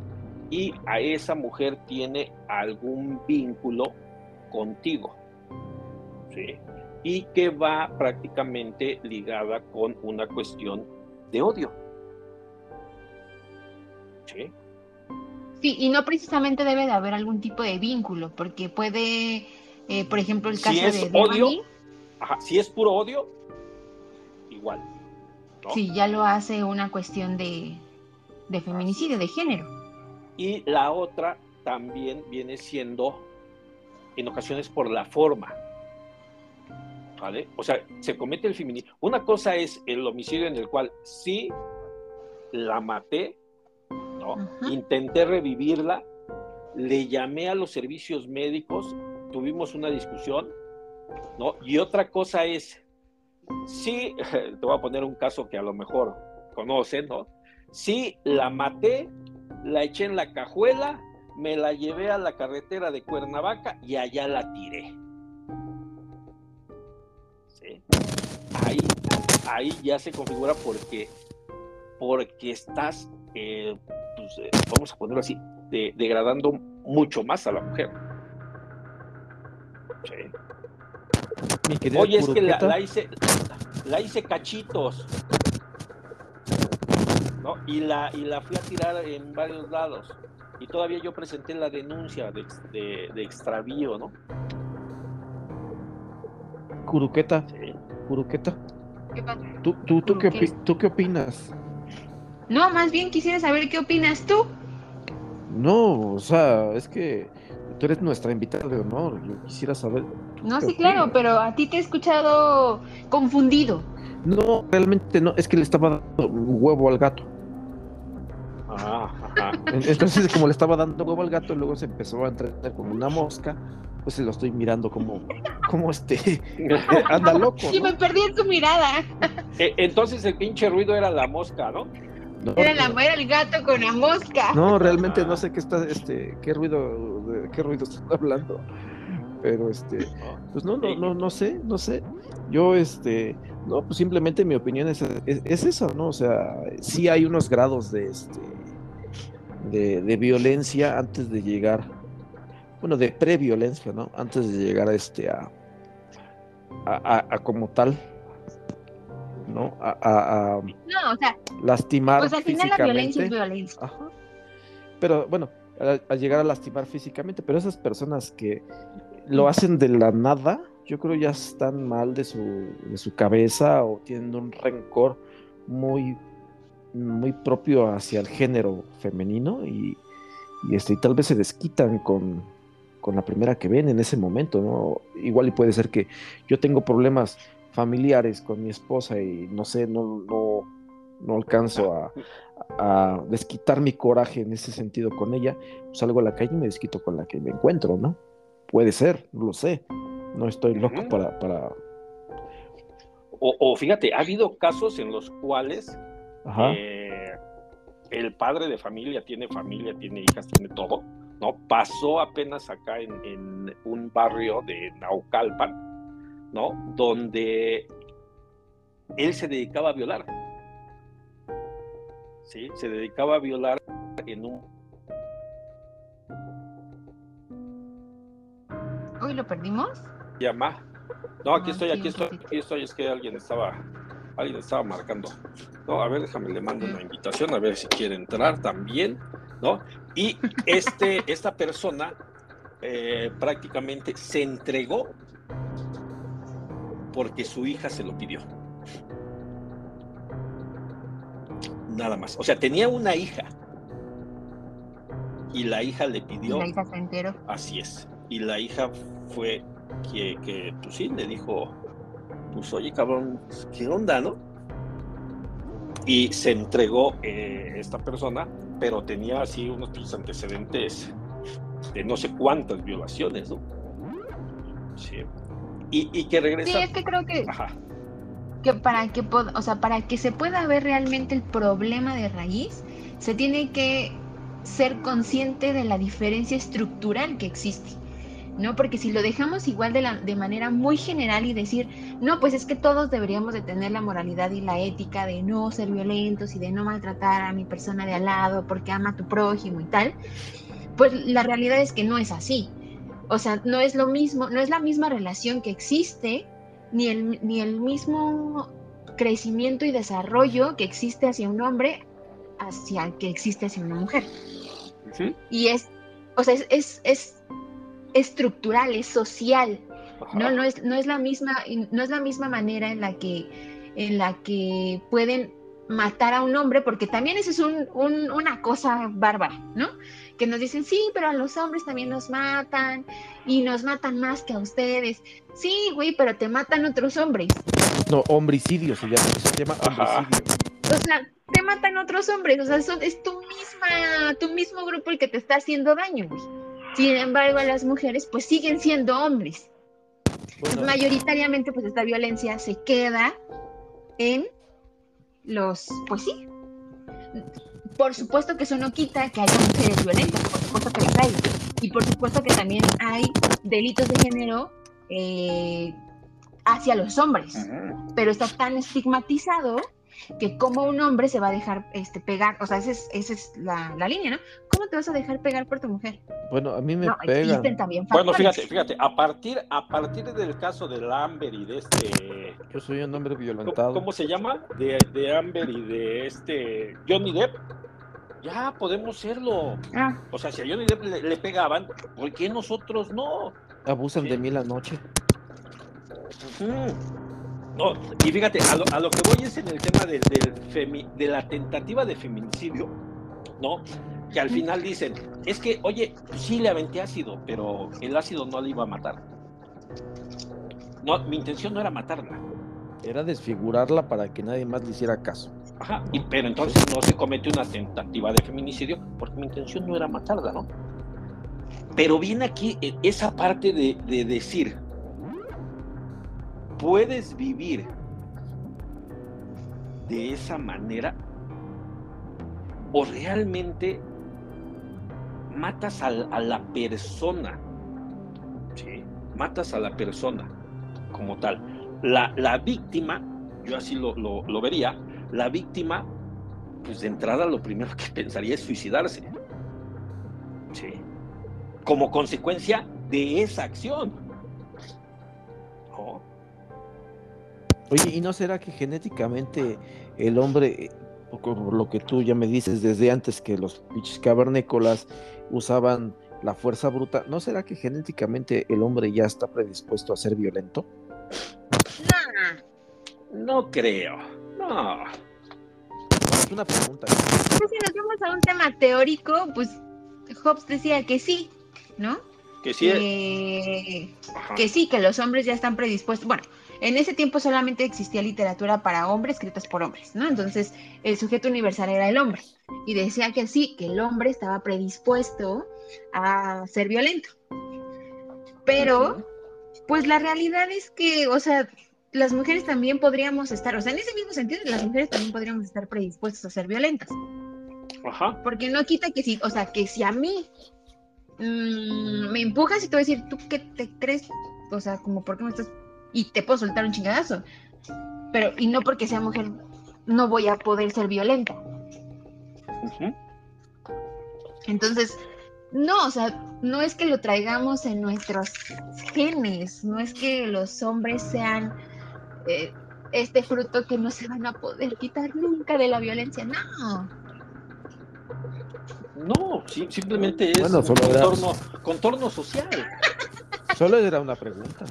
y a esa mujer tiene algún vínculo contigo. ¿sí? Y que va prácticamente ligada con una cuestión de odio. ¿sí? Sí, y no precisamente debe de haber algún tipo de vínculo, porque puede, eh, por ejemplo, el Si caso es de odio, Devani, Ajá, si es puro odio, igual. ¿no? sí, ya lo hace una cuestión de, de feminicidio, de género. Y la otra también viene siendo en ocasiones por la forma. ¿Vale? O sea, se comete el feminicidio. Una cosa es el homicidio en el cual sí la maté, ¿no? Intenté revivirla, le llamé a los servicios médicos, tuvimos una discusión, ¿no? Y otra cosa es, sí, te voy a poner un caso que a lo mejor conocen, ¿no? Sí, la maté, la eché en la cajuela, me la llevé a la carretera de Cuernavaca y allá la tiré. Ahí, ahí ya se configura porque, porque estás, eh, pues, eh, vamos a ponerlo así, de- degradando mucho más a la mujer. Sí. Oye, es que la, hice, la hice cachitos. ¿no? Y la, y la fui a tirar en varios lados. Y todavía yo presenté la denuncia de, de, de extravío, ¿no? Curuqueta, Sí. Curuqueta. ¿Qué pasa? ¿Tú, tú, tú, qué. ¿Tú qué opinas? No, más bien quisiera saber qué opinas tú. No, o sea, es que tú eres nuestra invitada de honor. Yo quisiera saber. ¿tú No, sí, claro, pero a ti te he escuchado confundido. No, realmente no. Es que le estaba dando huevo al gato. Ah, ajá. En- Entonces, como le estaba dando huevo al gato, luego se empezó a entretener con una mosca. Pues se lo estoy mirando como, como este. Anda loco. Y ¿no? me perdí en tu mirada. E- Entonces el pinche ruido era la mosca, ¿no? No, Era, la, era el gato con la mosca. No, realmente no sé qué está, este, qué ruido, de qué ruido están hablando. Pero este, pues no, no, no, no sé, no sé. Yo, este, no, pues simplemente mi opinión es, es, es eso, ¿no? O sea, sí hay unos grados de este, de, de violencia antes de llegar, bueno, de previolencia, ¿no? Antes de llegar a este, a, a, a- a como tal, ¿no? A, a- a No, o sea, lastimar pues al final la violencia es violencia. Ajá. Pero bueno, a, a llegar a lastimar físicamente, pero esas personas que lo hacen de la nada, yo creo ya están mal de su, de su cabeza o tienen un rencor muy, muy propio hacia el género femenino y, y, este, y tal vez se desquitan con, con la primera que ven en ese momento, ¿no? Igual y puede ser que yo tengo problemas familiares con mi esposa y no sé, no, no, no alcanzo a, a desquitar mi coraje en ese sentido con ella, salgo a la calle y me desquito con la que me encuentro, ¿no? Puede ser, no lo sé. No estoy loco para, para... O, o fíjate, ha habido casos en los cuales eh, el padre de familia tiene familia, tiene hijas, tiene todo, ¿no? Pasó apenas acá en, en un barrio de Naucalpan, ¿no? Donde él se dedicaba a violar. Sí, se dedicaba a violar en un Uy, ¿lo perdimos? llama. No, aquí Ah, estoy, aquí estoy, aquí estoy, es que alguien estaba, alguien estaba marcando. No, a ver, déjame, le mando una invitación a ver si quiere entrar también, ¿no? Y este, esta persona eh, prácticamente se entregó porque su hija se lo pidió. Nada más. O sea, tenía una hija y la hija le pidió la hija se enteró. Así es. Y la hija fue que, que pues sí, le dijo, pues oye cabrón, ¿qué onda, no? Y se entregó eh, esta persona, pero tenía así unos pinches antecedentes de no sé cuántas violaciones, ¿no? Sí. Y, y que Sí, regresa. es que creo que, Ajá. Que para que o sea, para que se pueda ver realmente el problema de raíz, se tiene que ser consciente de la diferencia estructural que existe. ¿No? Porque si lo dejamos igual de, la, de manera muy general y decir, no, pues es que todos deberíamos de tener la moralidad y la ética de no ser violentos y de no maltratar a mi persona de al lado porque ama a tu prójimo y tal, pues la realidad es que no es así. O sea, no es lo mismo, no es la misma relación que existe, ni el, ni el mismo crecimiento y desarrollo que existe hacia un hombre hacia el que existe hacia una mujer. Y es, o sea, es, es, es estructural, es social, Ajá. ¿no? No es, no es la misma, no es la misma manera en la que, en la que pueden matar a un hombre, porque también eso es un, un- una cosa bárbara, ¿no? Que nos dicen, sí, pero a los hombres también nos matan y nos matan más que a ustedes. Sí, güey, pero te matan otros hombres. No, homicidio se llama, se llama homicidio. O sea, te matan otros hombres, o sea, son- es tu misma, tu mismo grupo el que te está haciendo daño, güey. Sin embargo, a las mujeres, pues siguen siendo hombres. Bueno, mayoritariamente pues esta violencia se queda en los, pues sí. Por supuesto que eso no quita que haya mujeres violentas, por supuesto que las hay. Y por supuesto que también hay delitos de género eh, hacia los hombres. Pero está tan estigmatizado que como un hombre se va a dejar este, pegar, o sea, esa es, esa es la, la línea, ¿no? ¿Cómo te vas a dejar pegar por tu mujer? bueno, a mí me No, pegan. existen también Bueno, fíjate, fíjate, a partir, a partir del caso del Amber y de este Yo soy un hombre ¿Cómo, violentado. cómo se llama? De, de Amber y de este Johnny Depp. Ya podemos serlo. Ah, O sea, si a Johnny Depp le, le pegaban, ¿por qué nosotros no? Abusan Sí. de mí la noche. Ujú. No, y fíjate, a lo, a lo que voy es en el tema femi- de la tentativa de feminicidio, ¿no? Que al final dicen, es que, oye, sí le aventé ácido, pero el ácido no le iba a matar. No, mi intención no era matarla. Era desfigurarla para que nadie más le hiciera caso. Ajá, y- pero entonces no se comete una tentativa de feminicidio porque mi intención no era matarla, ¿no? Pero viene aquí eh, esa parte de, de decir, puedes vivir de esa manera o realmente matas a, la persona, ¿sí? Matas a la persona como tal. La, víctima, yo así lo, lo- lo vería, la víctima, pues de entrada lo primero que pensaría es suicidarse. Sí. Como consecuencia de esa acción. Oye, ¿y no será que genéticamente el hombre, por lo que tú ya me dices desde antes que los pinches cavernícolas usaban la fuerza bruta, ¿no será que genéticamente el hombre ya está predispuesto a ser violento? No creo. No. Es una pregunta. Pues si nos vamos a un tema teórico, pues Hobbes decía que sí, ¿no? Que sí. Que sí, que los hombres ya están predispuestos. Bueno, en ese tiempo solamente existía literatura para hombres escritas por hombres, ¿no? Entonces, el sujeto universal era el hombre. Y decía que sí, que el hombre estaba predispuesto a ser violento. Pero, pues la realidad es que, o sea, las mujeres también podríamos estar, o sea, en ese mismo sentido, las mujeres también podríamos estar predispuestas a ser violentas. Ajá. Porque no quita que si, o sea, que si a mí mm, me empujas y te voy a decir, ¿tú qué te crees? O sea, como, ¿por qué me estás? Y te puedo soltar un chingadazo. Pero, y no porque sea mujer, no voy a poder ser violenta. Entonces, no, o sea, no es que lo traigamos en nuestros genes, no es que los hombres sean eh, este fruto que no se van a poder quitar nunca de la violencia, no. No, sí, simplemente es Bueno, un contorno, contorno social. Solo era una pregunta.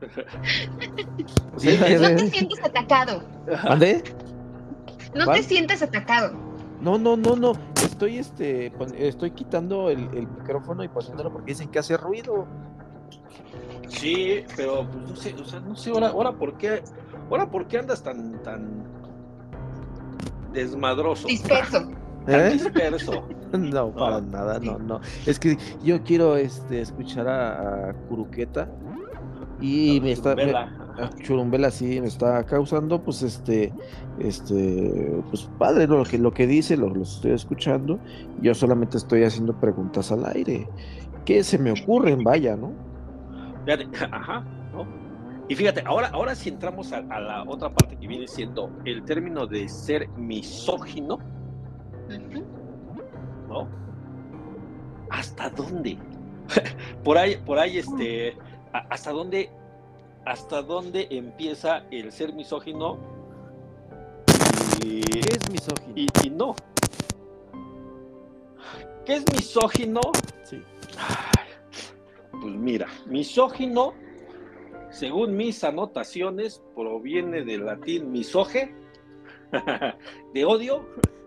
Sí, No te sientes atacado, ¿Mande? no te sientes atacado. No, no, no, no. Estoy este pon- estoy quitando el, el micrófono y poniéndolo porque dicen que hace ruido. Sí, pero pues no sé, o sea, no sé ahora, ahora por qué, ahora por qué andas tan, tan desmadroso, Disperso. ¿Eh? disperso. No, para nada, no, no. Es que yo quiero este escuchar a, a Curuqueta y me está me- Churumbela sí me está causando pues este este pues padre lo que lo que dice lo, lo estoy escuchando yo solamente estoy haciendo preguntas al aire ¿qué se me ocurren vaya no Fíjate, ajá, ¿no? Y fíjate, ahora, ahora si entramos a, a la otra parte que viene siendo el término de ser misógino. ¿no? ¿Hasta dónde? por ahí, por ahí, este, ¿hasta dónde, hasta dónde empieza el ser misógino? Y, ¿qué es misógino? y, y no. ¿Qué es misógino? Sí. Pues mira, misógino, según mis anotaciones, proviene del latín misoge, de odio,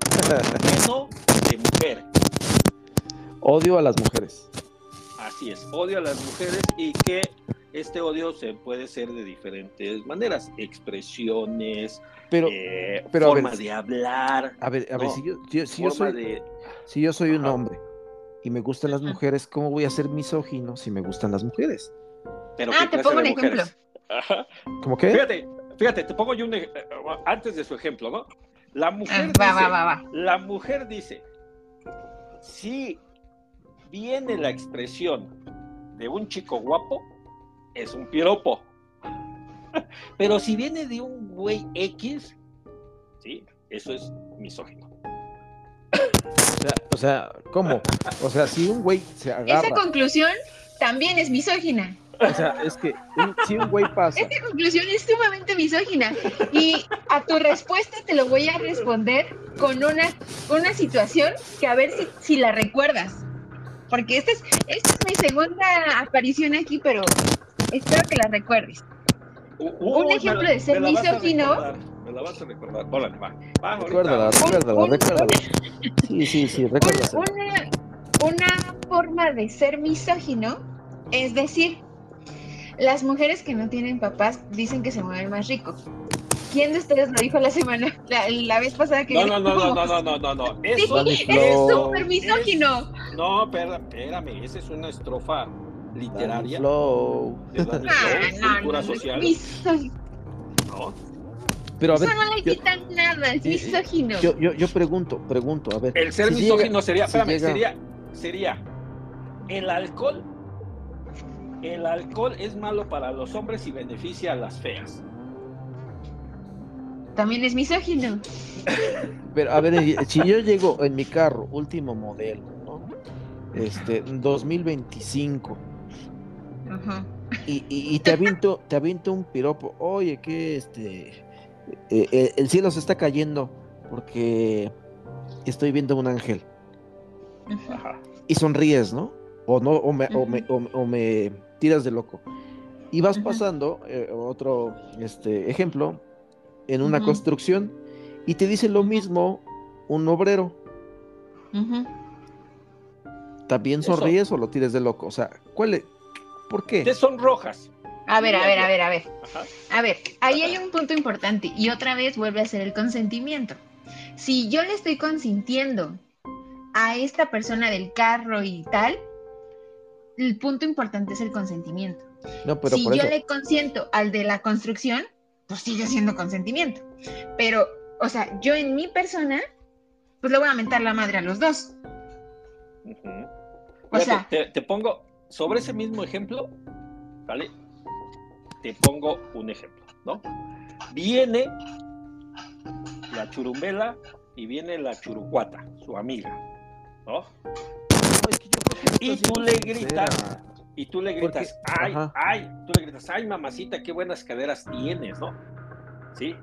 de mujer. odio a las mujeres Así es, odio a las mujeres y que este odio se puede ser de diferentes maneras, expresiones, pero eh, pero a forma ver, de hablar, a ver a ver si yo, si yo- si yo forma soy de... si yo soy un hombre y me gustan las mujeres cómo voy a ser misógino si me gustan las mujeres Pero Ah, ¿qué te pongo un ejemplo. cómo qué Fíjate, fíjate, te pongo yo un antes de su ejemplo, ¿no? La Ah, mujer va, dice, va, va, va. la mujer dice, si viene la expresión de un chico guapo, es un piropo. Pero si viene de un güey X, sí, eso es misógino. o sea, o sea cómo o sea si un güey se agarra Esa conclusión también es misógina. o sea es que un- si un güey pasa Esta conclusión es sumamente misógina. Y a tu respuesta te lo voy a responder con una, una situación que a ver si, si la recuerdas. Porque esta es, esta es mi segunda aparición aquí, pero espero que la recuerdes. Uy, me ejemplo la- de ser misógino. Me la vas a recordar. Órale, va. Recuérdala, recuérdala, un- recuérdala. Sí, sí, sí, Un- recuérdala. una, una forma de ser misógino es decir, las mujeres que no tienen papás dicen que se mueven más rico. ¿Quién de ustedes lo dijo la semana, la, la vez pasada que No, no, no, no, no, no, no, no, no. Eso Es súper misógino. No, espérame, espérame, esa es una estrofa literaria Flow. de Ah, cultura no, no, social. Pero a ver, Eso no le yo, quita nada, es eh, misógino. yo, yo, yo pregunto, pregunto, a ver. El ser si misógino llega- sería, si espérame, llega- sería, sería el alcohol. El alcohol es malo para los hombres y beneficia a las feas. También es misógino. Pero a ver, si yo llego en mi carro, último modelo, ¿no? Este, 2025, Ajá. y, y- y te aviento, te aviento un piropo. Oye, que este eh, eh, el cielo se está cayendo porque estoy viendo un ángel. Ajá. Y sonríes, ¿no? O no, o me, o me- o me- o me tiras de loco. Y vas pasando, eh, otro este, ejemplo, en una construcción y te dice lo mismo un obrero. ¿También Eso. sonríes o lo tires de loco? O sea, ¿cuál es? ¿Por qué? Te sonrojas. A ver, a ver, a ver, a ver. Ajá. A ver, ahí hay un punto importante y otra vez vuelve a ser el consentimiento. Si yo le estoy consintiendo a esta persona del carro y tal, el punto importante es el consentimiento. No, pero si por yo eso. le consiento al de la construcción, pues sigue siendo consentimiento. Pero, o sea, yo en mi persona, pues le voy a mentar la madre a los dos. O sea, te, te pongo, sobre ese mismo ejemplo, ¿vale? Te pongo un ejemplo, ¿no? Viene la churumbela y viene la churucuata, su amiga, ¿no? No, es que yo creo que Y tú le gritas, y tú le Porque- gritas, ay, ajá. ay, tú le gritas, ay, mamacita, qué buenas caderas tienes, ¿no? ¿Sí?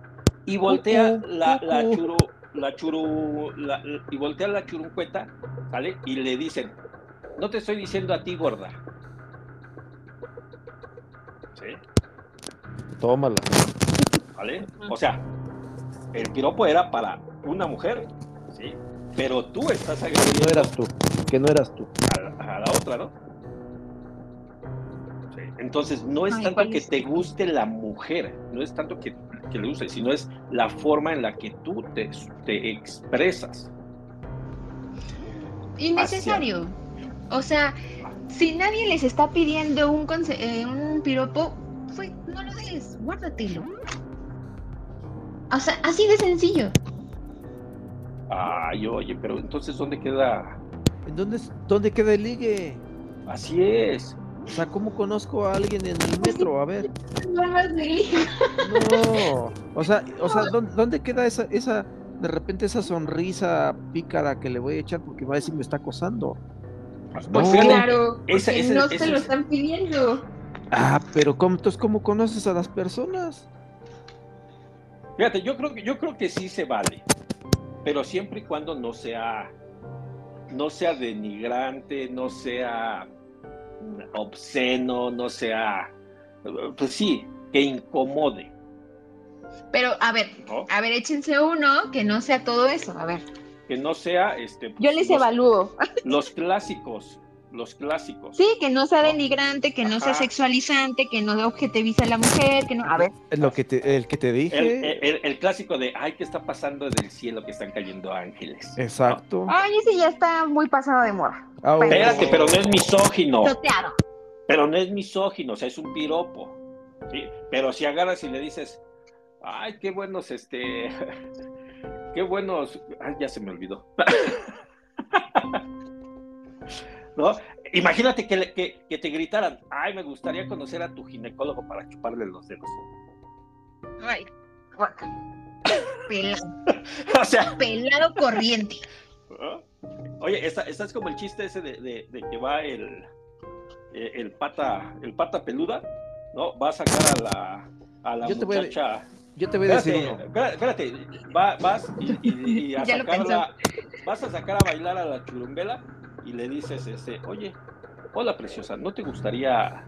Y voltea la, la churu, la churu, la- la- y voltea la churuncueta, ¿sale? Y le dicen, no te estoy diciendo a ti, gorda. ¿Sí? Tómala. ¿Vale? O sea, el piropo era para una mujer, ¿sí? Pero tú estás Que no agrediendo eras tú. Que no eras tú. a la, a la otra, ¿no? Entonces, no es Ay, tanto ¿cuál que es? te guste la mujer, no es tanto que, que le guste, sino es la forma en la que tú te, te expresas. innecesario. O sea, si nadie les está pidiendo un, conse- eh, un piropo, pues no lo des, guárdatelo. O sea, así de sencillo. Ay, oye, pero entonces, ¿dónde queda? ¿En dónde, es- dónde queda el ligue? Así es. O sea, ¿cómo conozco a alguien en el metro? A ver. No. O sea, o sea, ¿dónde, dónde queda esa, esa, de repente esa sonrisa pícara que le voy a echar porque va a decir me está acosando? Pues No. Claro, esa- esa- no esa se lo es- están pidiendo. Ah, pero ¿cómo, entonces, ¿cómo conoces a las personas? Fíjate, yo creo que yo creo que sí se vale, pero siempre y cuando no sea no sea denigrante, no sea obsceno, no sea pues sí, que incomode, Pero, a ver, ¿no? a ver, échense uno que no sea todo eso. A ver, Que no sea este pues, yo les los, evalúo. los clásicos, los clásicos. Sí, que no sea denigrante, que no sea sexualizante, que no objetiviza a la mujer, que no. A ver, lo que te, el que te dije. El, el- el clásico de ay, ¿qué está pasando del cielo que están cayendo ángeles? Exacto. ay, ese ya está muy pasado de moda. Ah, Espérate, pero no es misógino. Toteado. Pero no es misógino, o sea, es un piropo. ¿sí? Pero si agarras y le dices, ay, qué buenos, este, qué buenos, ay, ya se me olvidó. ¿No? Imagínate que, le- que, que te gritaran, ay, me gustaría conocer a tu ginecólogo para chuparle los dedos. Ay, guaca. Pelado, o sea, pelado corriente. Oye, esta, esta es como el chiste ese de, de- de que va el, eh, el pata, el pata peluda, ¿no? Va a sacar a la, a la Yo te voy a- muchacha. Yo te voy a decir Espérate, uno. espérate, espérate, va- vas y, y- y a sacarla, vas a sacar a bailar a la churumbela y le dices, este, oye, hola preciosa, ¿no te gustaría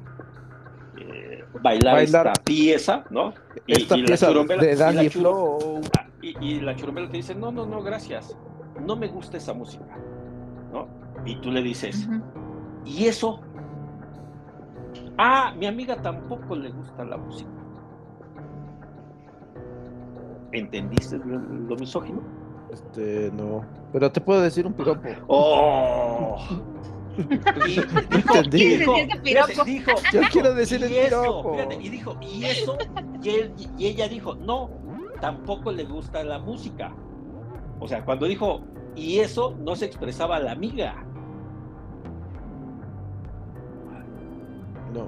eh, bailar, Bailar esta pieza, no? Y, Esta y la pieza churumbela- de y la Danny Flow. Ah, Y, y la churumbela te dice, no, no, no, gracias, no me gusta esa música, ¿no? Y tú le dices. ¿y eso? Ah, mi amiga tampoco le gusta la música. ¿Entendiste lo, lo misógino? Este, no. Pero te puedo decir un piropo. ¡Oh! Y dijo, Entendí. dijo, fíjate, dijo, Yo quiero decir el y eso, piropo. fíjate, y dijo, y eso, y, él- y ella dijo, no, tampoco le gusta la música. O sea, cuando dijo, y eso, no se expresaba la amiga. No.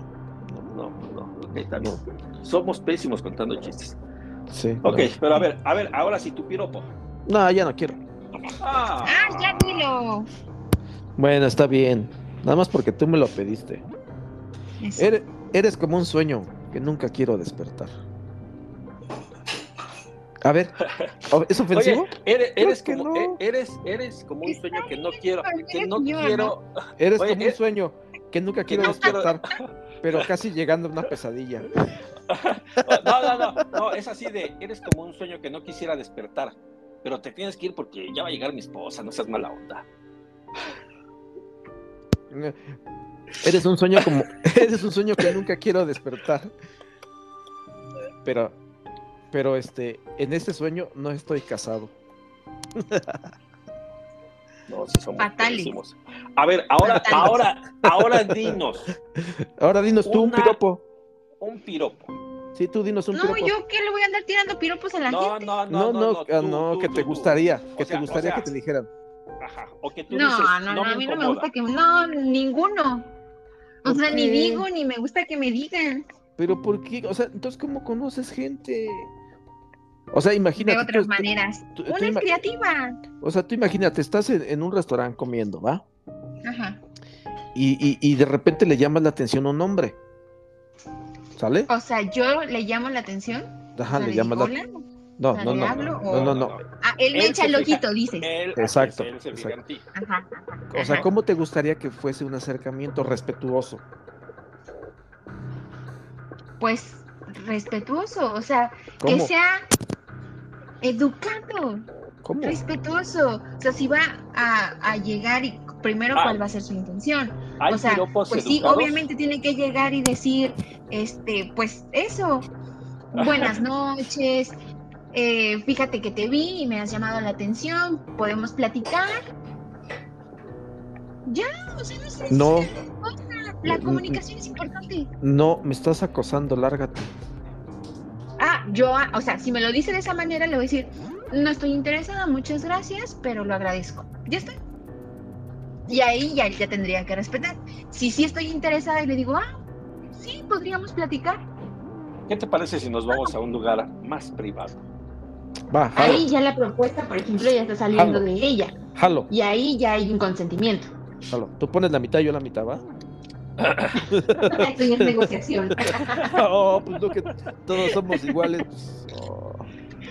No, no, ok, está bien. Somos pésimos contando chistes. Sí. Ok, no. pero a ver, a ver, ahora sí tu piropo. No, ya no quiero. Ah, Ah, ya dilo. Bueno, está bien. Nada más porque tú me lo pediste. Eres, Eres como un sueño que nunca quiero despertar. A ver, ¿es ofensivo? Oye, eres, eres que como, no. e- eres, eres como un sueño que no quiero, que no quiero. Eres Oye, como un eh, sueño que nunca quiero no quiero- despertar, pero casi llegando a una pesadilla. No, no, no, no, es así de, eres como un sueño que no quisiera despertar, pero te tienes que ir porque ya va a llegar mi esposa, no seas mala onda. Eres un sueño como, eres un sueño que nunca quiero despertar. Pero, pero este, en este sueño no estoy casado. No, sí somos buenísimos. A ver, ahora, Fatales. ahora, ahora dinos Ahora dinos tú un piropo. un piropo. Sí, tú dinos un No, piropo. yo qué le voy a andar tirando piropos a la No, gente. no, No, no, no, no, ah, tú, no, tú, que tú, te tú. gustaría, que O sea, te o gustaría sea, que te dijeran. Ajá, o que tú No, dices, no, no, me a mí no me gusta que no, ninguno. O ¿Por sea, ni digo ni me gusta que me digan Pero ¿por qué? O sea, entonces ¿cómo conoces gente? O sea, imagínate. de otras tú- maneras. tú- tú Una es creativa. O sea, tú imagínate, estás en, en un restaurante comiendo, ¿va? Ajá. Y, y, y de repente le llamas la atención a un hombre. ¿Sale? O sea, yo le llamo la atención. Ajá, o sea, le le llamas digo, la "Hola". No, no, ¿le no. No, no, no. Ah, él me echa el ojito, dices. Él, Exacto. O sea. ¿cómo te gustaría que fuese un acercamiento respetuoso? Pues respetuoso, o sea, ¿Cómo? que sea educado, ¿Cómo? respetuoso. O sea, si va a, a llegar y primero Ah. cuál va a ser su intención. O sea, pues sí, obviamente tiene que llegar y decir, este, pues eso, buenas noches, eh, fíjate que te vi y me has llamado la atención, podemos platicar. Ya, o sea, no sé. No, La Mm, comunicación es importante. no, me estás acosando, lárgate. Ah, yo, ah, o sea, si me lo dice de esa manera, le voy a decir, no estoy interesada, muchas gracias, pero lo agradezco. Ya está. Y ahí ya, ya tendría que respetar. Si sí estoy interesada y le digo, ah, sí, podríamos platicar. ¿Qué te parece si nos vamos a un lugar más privado? Va, jalo, Ahí ya la propuesta, por ejemplo, ya está saliendo Jalo. de ella. jalo, Y ahí ya hay un consentimiento. jalo. Tú pones la mitad, yo la mitad, ¿va? Estoy en negociación. Oh, pues no que todos somos iguales. Oh.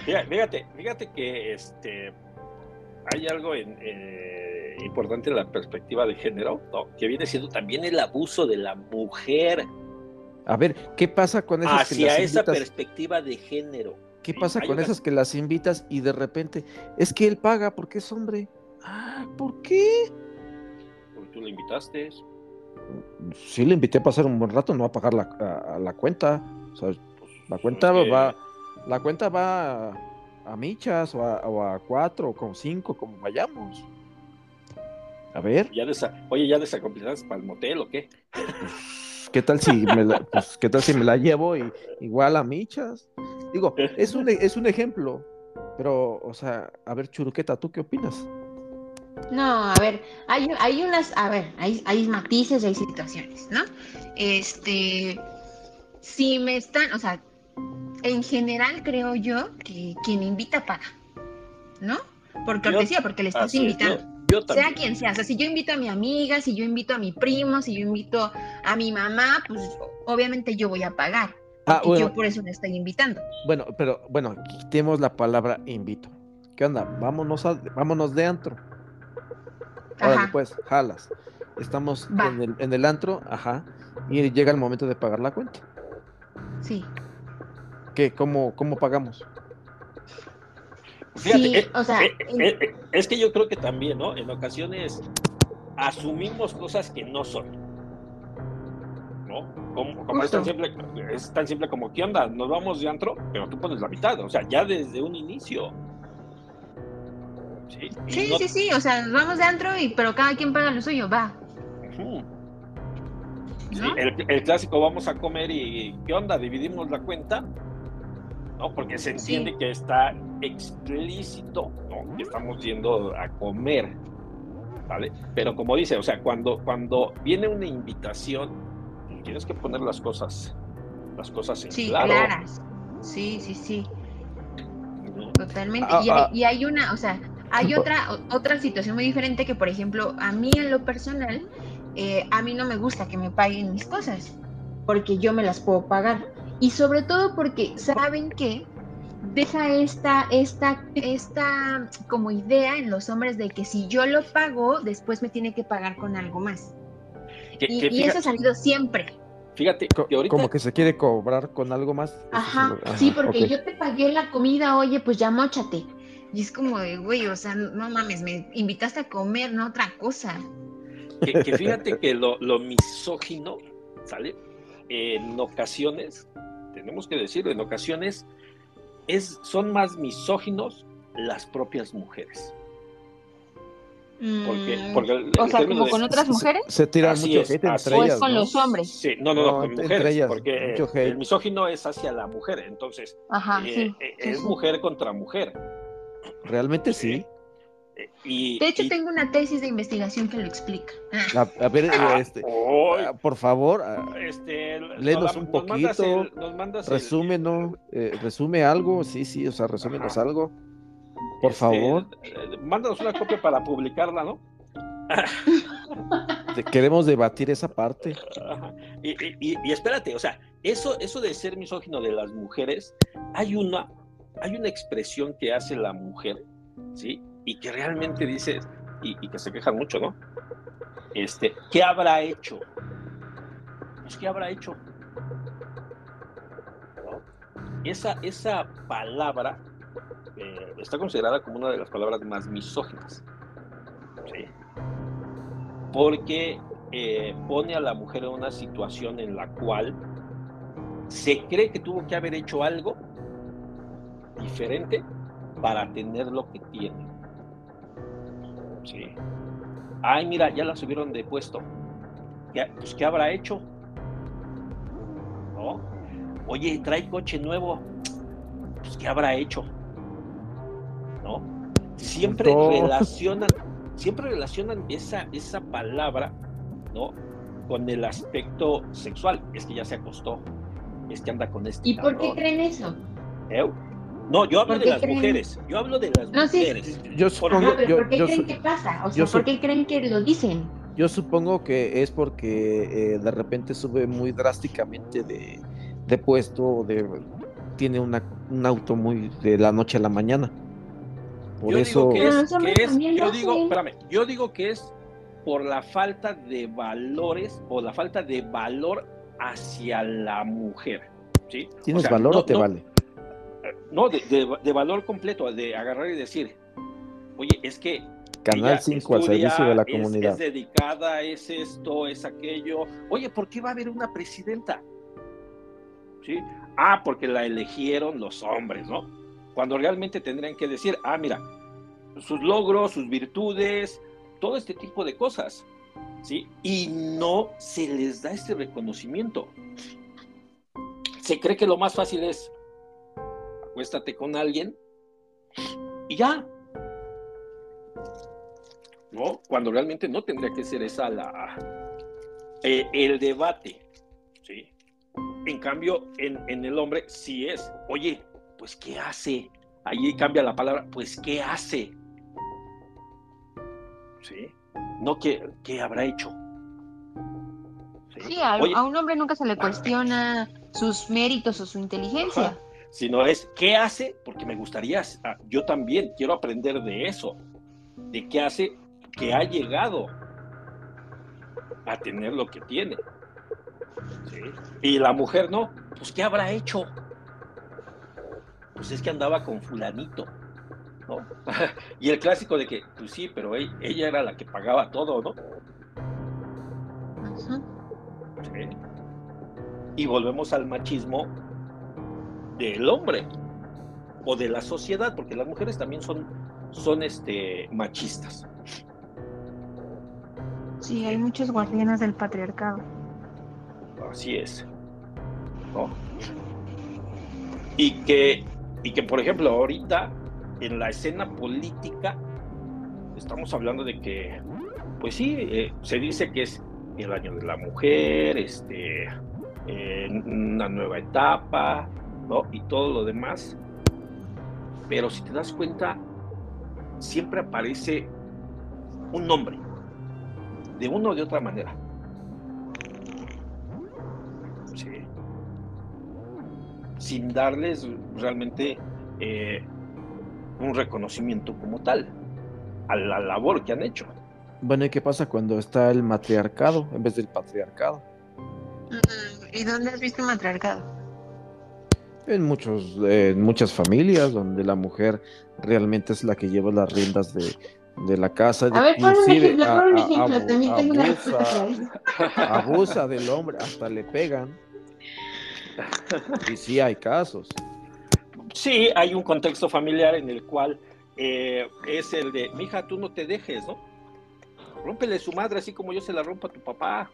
Fíjate, fíjate, fíjate que este hay algo en, eh, importante en la perspectiva de género, ¿no? que viene siendo también el abuso de la mujer A ver, ¿qué pasa con esas que hacia las esa invitas? perspectiva de género. ¿Qué pasa con esas que las invitas y de repente es que él paga porque es hombre? Ah, ¿por qué? Porque tú lo invitaste. Sí, le invité a pasar un buen rato, no a pagar la, a- a la cuenta. O sea, pues, la cuenta es que- va, la cuenta va a, a michas o a, o a cuatro o con cinco, como vayamos. A ver, Ya desa- Oye, ¿ya desacomplicaste para el motel o qué? ¿Qué tal si me la, pues, qué tal si me la llevo y, igual a michas? Digo, es un, es un ejemplo, pero, o sea, a ver, Churuqueta, ¿tú qué opinas? No, a ver, hay, hay unas, a ver, hay, hay matices, hay situaciones, ¿no? Este, si me están, o sea, en general creo yo que quien invita paga, ¿no? Por Yo- cortesía, porque le estás Así es, invitando. Yo, Sea quien sea, o sea, si yo invito a mi amiga, si yo invito a mi primo, si yo invito a mi mamá, pues obviamente yo voy a pagar. Ah, Y bueno, yo por eso le estoy invitando. bueno, pero, bueno, quitemos la palabra invito. ¿Qué onda? Vámonos, a- vámonos de antro. Ajá. pues, jalas. Estamos en el, en el antro, ajá, y llega el momento de pagar la cuenta. Sí. ¿Qué? ¿Cómo, cómo pagamos? Fíjate, Sí, eh, o sea, eh, eh, eh, es que yo creo que también, ¿no? En ocasiones asumimos cosas que no son. ¿No? Como, como es, tan simple, es tan simple como, ¿qué onda? Nos vamos de antro, pero tú pones la mitad, o sea, ya desde un inicio. Sí, Sí, no- sí, sí, o sea, nos vamos de antro, y, pero cada quien paga lo suyo, va. Ujú. Sí, ¿no? el, el clásico vamos a comer y ¿qué onda? Dividimos la cuenta, ¿no? Porque se Sí. entiende que está explícito, ¿no? Que estamos yendo a comer, ¿vale? Pero como dice, o sea, cuando, cuando viene una invitación, tienes que poner las cosas, las cosas en Sí, claro. claras. Sí, sí, sí, totalmente. Ah, y, hay, ah. y hay una, o sea, hay otra, otra situación muy diferente que, por ejemplo, a mí en lo personal, eh, a mí no me gusta que me paguen mis cosas. porque yo me las puedo pagar. Y sobre todo porque saben que deja esta, esta, esta como idea en los hombres de que si yo lo pago, después me tiene que pagar con algo más. Que- Y, que y fíjate- eso ha salido siempre. Fíjate, que ahorita Como que se quiere cobrar con algo más. Ajá, lo- sí, porque yo te pagué la comida, oye, pues ya móchate. Y es como de, güey, o sea, no mames, me invitaste a comer, no otra cosa. que, que fíjate que lo, lo misógino, ¿sale? En ocasiones, tenemos que decirlo, en ocasiones es, son más misóginos las propias mujeres. Porque, Mm, porque el- o el sea, como de- con otras mujeres. Se tiran Así mucho es, hate entre ¿O es con ¿no? los hombres? Sí, no, no, No, no, con entre mujeres, ellas, porque mucho hate. el misógino es hacia la mujer, entonces Ajá, eh, sí. eh, sí, es sí. mujer contra mujer. Realmente sí. Eh, Y, De hecho, y- tengo una tesis de investigación que lo explica. Ah, A, ver, Ah, este, ah, por favor, Este, Léenos nos- un nos mandas poquito, el- nos mandas el- resume, ¿no? Eh, resume algo, sí, sí, o sea, resúmenos algo. Por este, favor, eh, Mándanos una copia para publicarla, ¿no? queremos debatir esa parte. Y- y espérate, o sea, eso, eso de ser misógino de las mujeres, hay una, hay una expresión que hace la mujer, ¿sí? Y que realmente dice, y, que se quejan mucho, ¿no? Este, ¿qué habrá hecho? Pues, ¿qué habrá hecho? Esa, esa palabra eh, está considerada como una de las palabras más misóginas, ¿sí? Porque eh, pone a la mujer en una situación en la cual se cree que tuvo que haber hecho algo diferente para tener lo que tiene. Sí. Ay, mira, ya la subieron de puesto. ¿Qué, pues, ¿qué habrá hecho? ¿No? Oye, trae coche nuevo. Pues, ¿qué habrá hecho? ¿No? Siempre No. relacionan, siempre relacionan esa, esa palabra, ¿no? Con el aspecto sexual. Es que ya se acostó. Es que anda con este. ¿Y por qué creen eso? ¿Eu? No, yo hablo ¿Por de las creen? mujeres. Yo hablo de las No, sí. mujeres. Yo Por- supongo, No, pero yo, ¿por qué yo creen que pasa? O yo sea, ¿por qué creen que lo dicen? yo supongo que es porque eh, de repente sube muy drásticamente de, de puesto o de tiene una, un auto muy de la noche a la mañana. Por yo eso digo que es, que lo yo digo, espérame, yo digo que es por la falta de valores o la falta de valor hacia la mujer. ¿sí? ¿tienes O sea, valor no- o te no- vale? No, de, de- de valor completo, de agarrar y decir, oye, es que Canal ella 5 al servicio de la es- comunidad. Es, dedicada, es esto, es aquello. Oye, ¿por qué va a haber una presidenta? ¿Sí? Ah, porque la eligieron los hombres, ¿no? Cuando realmente tendrían que decir, ah, mira, sus logros, sus virtudes, todo este tipo de cosas, ¿sí? Y no se les da este reconocimiento. Se cree que lo más fácil es, acuéstate con alguien y ya, ¿no? Cuando realmente no tendría que ser esa la eh, el debate, ¿sí? En cambio, en, en el hombre sí es, oye, pues ¿qué hace? Ahí cambia la palabra, pues ¿qué hace? ¿Sí? No que qué habrá hecho. Sí, a, un hombre nunca se le cuestiona sus méritos o su inteligencia. Ajá. Sino es qué hace, porque me gustaría, ah, yo también quiero aprender de eso, de qué hace que ha llegado a tener lo que tiene. ¿Sí? Y la mujer no, pues ¿qué habrá hecho? Pues es que andaba con fulanito, ¿no? y el clásico de que, pues sí, pero ella, ella era la que pagaba todo, ¿no? Ajá. Sí. Y volvemos al machismo del hombre o de la sociedad, porque las mujeres también son, son este, machistas. Sí, hay muchos guardianes del patriarcado. Así es. ¿no? Y que, y que, por ejemplo, ahorita en la escena política estamos hablando de que, pues sí, eh, se dice que es el año de la mujer, este, eh, una nueva etapa, ¿no? Y todo lo demás. Pero si te das cuenta, siempre aparece un nombre, de una o de otra manera. ¿Sí? sin darles realmente eh, un reconocimiento como tal a la labor que han hecho. Bueno, ¿y qué pasa cuando está el matriarcado en vez del patriarcado? Mm, ¿Y dónde has visto un matriarcado? En, muchos, en muchas familias donde la mujer realmente es la que lleva las riendas de, de la casa. A ver, pon un inclusive ejemplo, a- pon un a- ejemplo. abu- También tengo una abusa, respuesta para eso. abusa del hombre, hasta le pegan. Y sí hay casos. Sí, hay un contexto familiar en el cual eh, es el de, mija, tú no te dejes, ¿no? Rómpele su madre así como yo se la rompo a tu papá.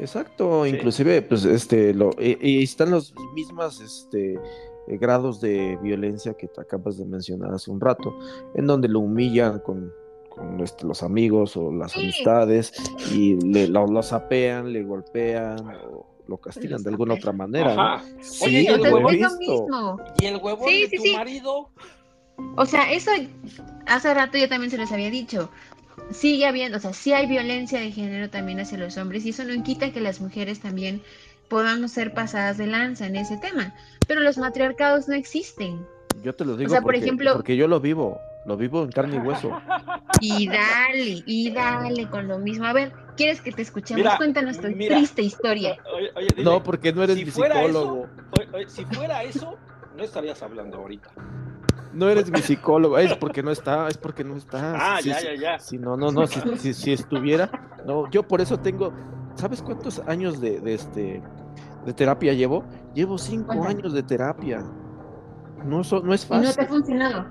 Exacto, Sí. inclusive, pues, este, lo, y, y están los mismos, este, eh, grados de violencia que te acabas de mencionar hace un rato, en donde lo humillan con, con este, los amigos o las Sí. amistades y le, lo, lo sapean, le golpean o lo castigan de alguna otra manera. ¿no? Sí, Oye, y lo el he huevón, es lo visto. mismo. y el huevón Sí, de sí, tu sí. marido. O sea, eso hace rato yo también se los había dicho. Sigue habiendo, o sea, sí hay violencia de género también hacia los hombres y eso no quita que las mujeres también podamos ser pasadas de lanza en ese tema. Pero los matriarcados no existen. Yo te lo digo sea, por porque, ejemplo- porque yo lo vivo, lo vivo en carne y hueso. Y dale, y dale con lo mismo. A ver, ¿quieres que te escuchemos? Mira, Cuéntanos tu mira. triste historia. Oye, oye, dile, No, porque no eres si mi fuera psicólogo. Oye, oye, si fuera eso, no estarías hablando ahorita. No eres mi psicólogo, es porque no está, es porque no está. Ah, Sí, ya, ya, ya. Si no, no, no, si, si, si estuviera, no, yo por eso tengo, ¿sabes cuántos años de, de este de terapia llevo? Llevo cinco años de terapia. No, so- no es Y no te ha fácil. funcionado.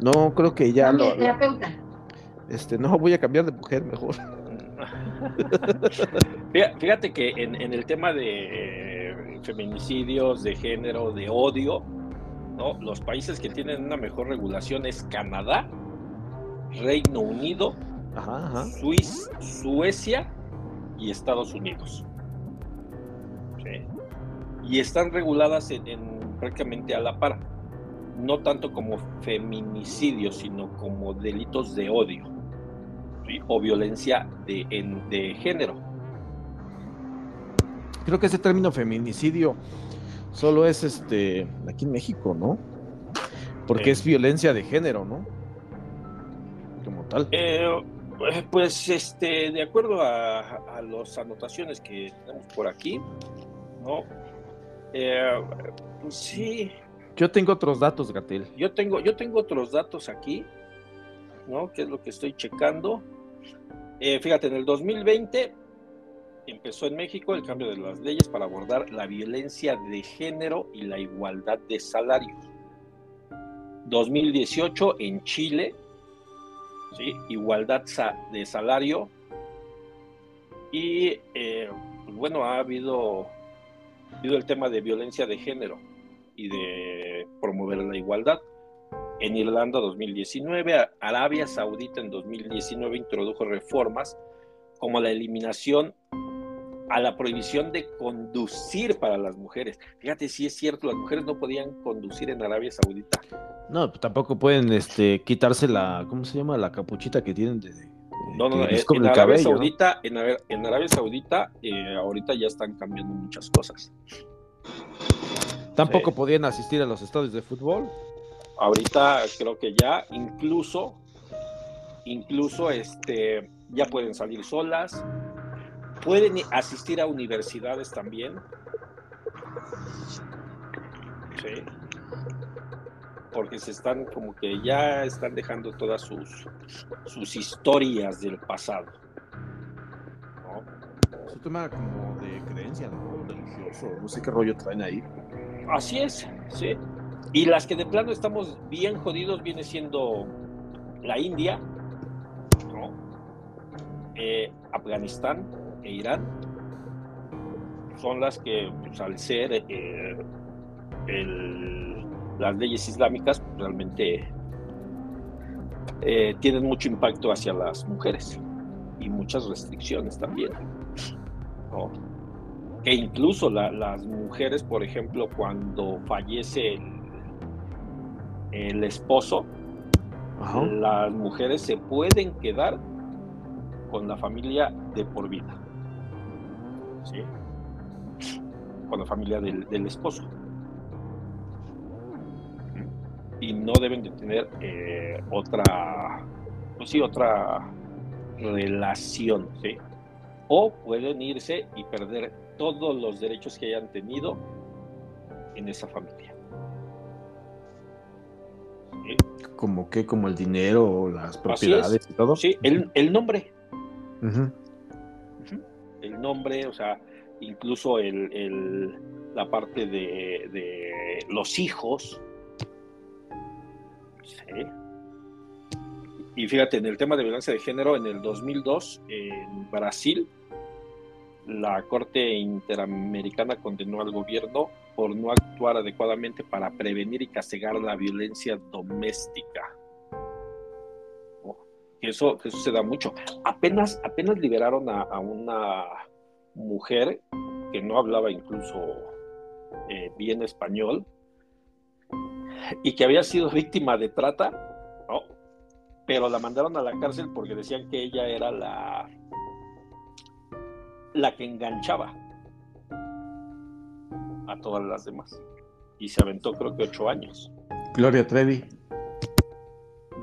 No, creo que ya Cambia lo, terapeuta. este, no, voy a cambiar de mujer mejor. Fí- Fíjate que en, en el tema de eh, feminicidios, de género, de odio, ¿no? los países que tienen una mejor regulación es Canadá, Reino Unido, Ajá, ajá. Suiz- Suecia y Estados Unidos. Sí. Y están reguladas en, en prácticamente a la par. No tanto como feminicidios, sino como delitos de odio ¿sí? o violencia de, en- de género. Creo que ese término feminicidio solo es este aquí en México, ¿no? Porque es violencia de género, ¿no? Como tal. Eh, pues este, de acuerdo a, a las anotaciones que tenemos por aquí, ¿no? Eh, pues sí, Yo tengo otros datos, Gatel. yo tengo, yo tengo otros datos aquí, ¿no? Que es lo que estoy checando. Eh, fíjate, en el 2020 empezó en México el cambio de las leyes para abordar la violencia de género y la igualdad de salario. 2018 en Chile, igualdad de salario. Y eh, pues bueno, ha habido, ha habido el tema de violencia de género y de promover la igualdad. En Irlanda 2019, A- Arabia Saudita en 2019 introdujo reformas como la eliminación a la prohibición de conducir para las mujeres. Fíjate si es cierto, las mujeres no podían conducir en Arabia Saudita. No, tampoco pueden este, quitarse la, ¿cómo se llama? La capuchita que tienen de, de- No, no, no, en, cubre en el Arabia cabello, ¿no? Saudita, en, en Arabia Saudita, eh, ahorita ya están cambiando muchas cosas. Tampoco Sí. podían asistir a los estadios de fútbol. Ahorita creo que ya incluso, incluso este, ya pueden salir solas, pueden asistir a universidades también. Sí. Porque se están como que ya están dejando todas sus, sus historias del pasado. ¿no? Es un tema como de creencia, ¿no? Religioso, no sé qué rollo traen ahí. Así es, sí. Y las que de plano estamos bien jodidos viene siendo la India, ¿no? Eh, Afganistán e Irán. Son las que, pues, al ser eh, el- las leyes islámicas, pues, realmente eh, tienen mucho impacto hacia las mujeres y muchas restricciones también, ¿no? que incluso la- las mujeres, por ejemplo, cuando fallece el, el esposo, Ajá. las mujeres se pueden quedar con la familia de por vida. ¿Sí? con la familia del, del esposo. Y no deben de tener eh, otra, pues sí, otra relación, ¿sí? O pueden irse y perder todos los derechos que hayan tenido en esa familia. ¿Sí? Como que, como el dinero o las propiedades y todo. Sí, el, el nombre. El nombre, o sea, incluso el, la parte de, los hijos. Y fíjate, en el tema de violencia de género, en el 2002, en Brasil, la Corte Interamericana condenó al gobierno por no actuar adecuadamente para prevenir y castigar la violencia doméstica. Que eso, que eso se da mucho. Apenas, apenas liberaron a, una mujer que no hablaba incluso eh, bien español y que había sido víctima de trata, pero la mandaron a la cárcel porque decían que ella era la, la que enganchaba a todas las demás. Y se aventó creo que ocho años. Gloria Trevi.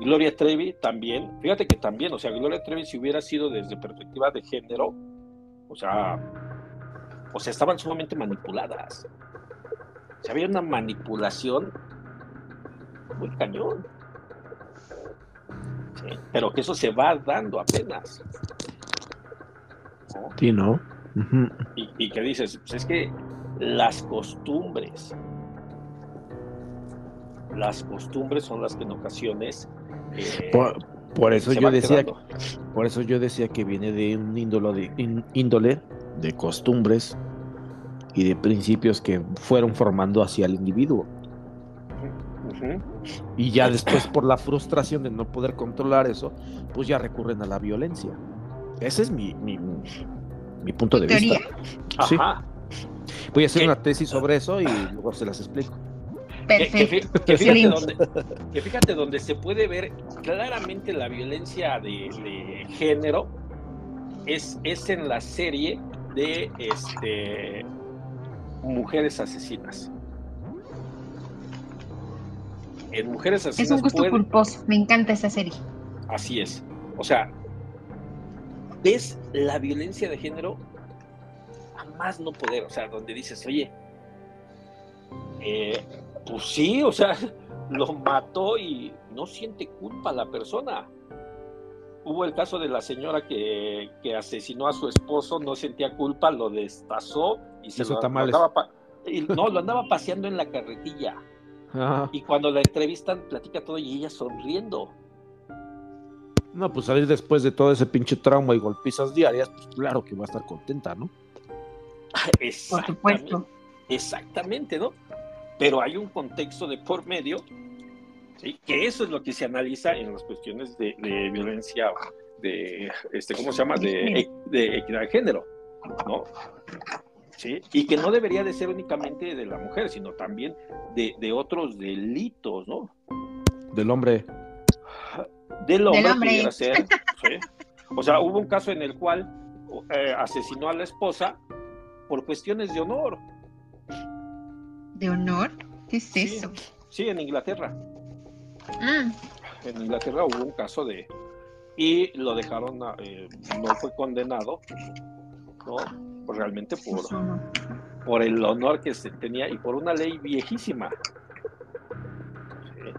Gloria Trevi también, fíjate que también, o sea, Gloria Trevi si hubiera sido desde perspectiva de género, o sea, o sea, estaban sumamente manipuladas. O sea, había una manipulación muy cañón. Sí, pero que eso se va dando apenas. ¿no? Sí, ¿no? Y, y que dices, pues es que las costumbres, las costumbres son las que en ocasiones... eh, Por, por eso yo decía, quedando. por eso yo decía que viene de un índolo de, ín- índole de costumbres y de principios que fueron formando hacia el individuo. Y ya después, por la frustración de no poder controlar eso, pues ya recurren a la violencia. Ese es mi, mi, mi punto de Teoría. vista. Sí. Voy a hacer ¿Qué? una tesis sobre eso y luego se las explico. Que, fíjate donde, que fíjate donde se puede ver claramente la violencia de, de género es, es en la serie de este mujeres asesinas. En mujeres Es asesinas un gusto puede- culposo. Me encanta esa serie. Así es. O sea, ves la violencia de género a más no poder. O sea, donde dices, oye, eh, pues sí, o sea, lo mató y no siente culpa la persona. Hubo el caso de la señora que, que asesinó a su esposo, no sentía culpa, lo destazó y se lo, lo andaba pa- y no, lo andaba paseando en la carretilla. Ajá. Y cuando la entrevistan, platica todo y ella sonriendo. No, pues salir después de todo ese pinche trauma y golpizas diarias, pues claro que va a estar contenta, ¿no? Por Exactamente. supuesto. Exactamente, ¿no? Pero hay un contexto de por medio, ¿sí? que eso es lo que se analiza en las cuestiones de, de violencia, de, este, ¿cómo se llama? De, de equidad de género, ¿no? ¿Sí? Y que no debería de ser únicamente de la mujer, sino también de, de otros delitos, ¿no? Del hombre. Del hombre, hombre. pudiera ser, ¿sí? O sea, hubo un caso en el cual eh, asesinó a la esposa por cuestiones de honor, ¿De honor? ¿Qué es Sí. eso? sí, en Inglaterra. Ah, en Inglaterra hubo un caso de y lo dejaron eh, no fue condenado no Pues realmente por, por el honor que se tenía y por una ley viejísima Sí.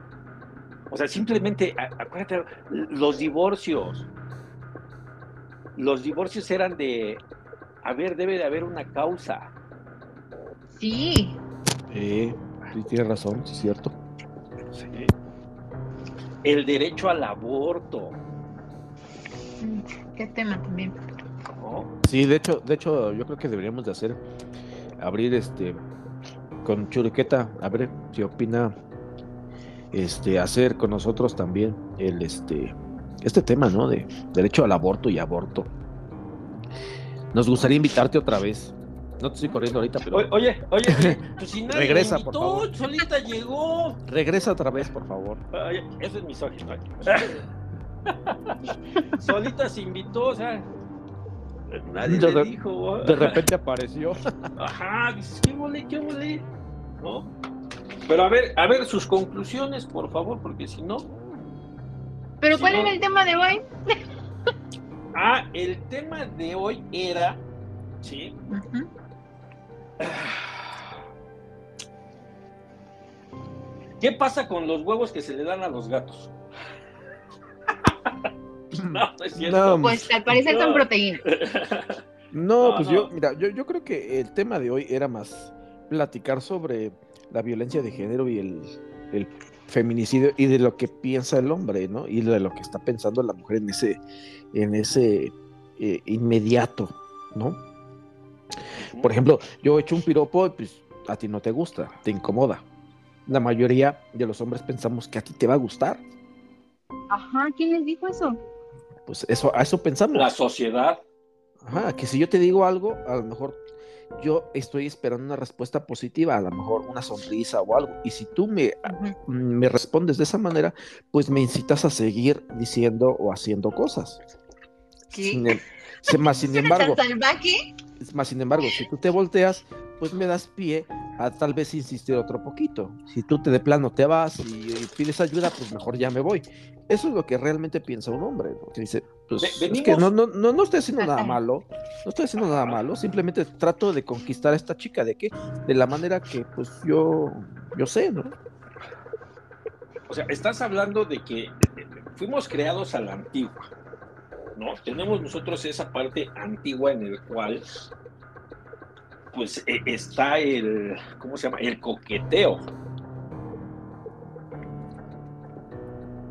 o sea simplemente acuérdate los divorcios los divorcios eran de a ver debe de haber una causa Sí. Eh, sí, tienes razón, sí es cierto. Sí. el derecho al aborto Mm, Qué tema también. ¿no? Sí, de hecho, de hecho, yo creo que deberíamos de hacer, abrir este, con Churiqueta, a ver si opina, este, hacer con nosotros también el, este, este tema, ¿no? De derecho al aborto y aborto. Nos gustaría invitarte otra vez. No te estoy corriendo ahorita, pero O- Oye, oye, pues si nadie Regresa, me por invitó, favor. solita llegó. regresa otra vez, por favor. Oye, eso es misógino. solita se invitó, o sea, Nadie De le re- dijo. De repente apareció. Ajá, dices, ¿qué mole, qué mole? ¿No? Pero a ver, a ver sus conclusiones, por favor, porque si no. Pero ¿cuál no. era el tema de hoy? Ah, el tema de hoy era. Sí. ¿Qué pasa con los huevos que se le dan a los gatos? no, no es cierto. No, Pues al parecer son No. proteínas. No, pues yo, mira, yo, yo creo que el tema de hoy era más platicar sobre la violencia de género y el, el feminicidio y de lo que piensa el hombre, ¿no? Y de lo que está pensando la mujer en ese, en ese eh, inmediato, ¿no? Por ejemplo, yo he hecho un piropo y pues a ti no te gusta, te incomoda. La mayoría de los hombres pensamos que a ti te va a gustar. Ajá, ¿quién les dijo eso? Pues eso, a eso pensamos. La sociedad. Ajá, que si yo te digo algo, a lo mejor yo estoy esperando una respuesta positiva, a lo mejor una sonrisa o algo. Y si tú me, Ujú. me respondes de esa manera, pues me incitas a seguir diciendo o haciendo cosas. ¿Qué? Sin, em- se- más sin. Más sin embargo, si tú te volteas, pues me das pie a tal vez insistir otro poquito. Si tú te de plano te vas y, y pides ayuda, pues mejor ya me voy. Eso es lo que realmente piensa un hombre, ¿no? que dice, pues es que no, no, no, no estoy haciendo nada malo, no estoy haciendo nada malo, simplemente trato de conquistar a esta chica, ¿de qué? De la manera que pues yo, yo sé, ¿no? O sea, estás hablando de que fuimos creados a la antigua, ¿no? Tenemos nosotros esa parte antigua en el cual, pues, eh, está el, ¿cómo se llama? El coqueteo.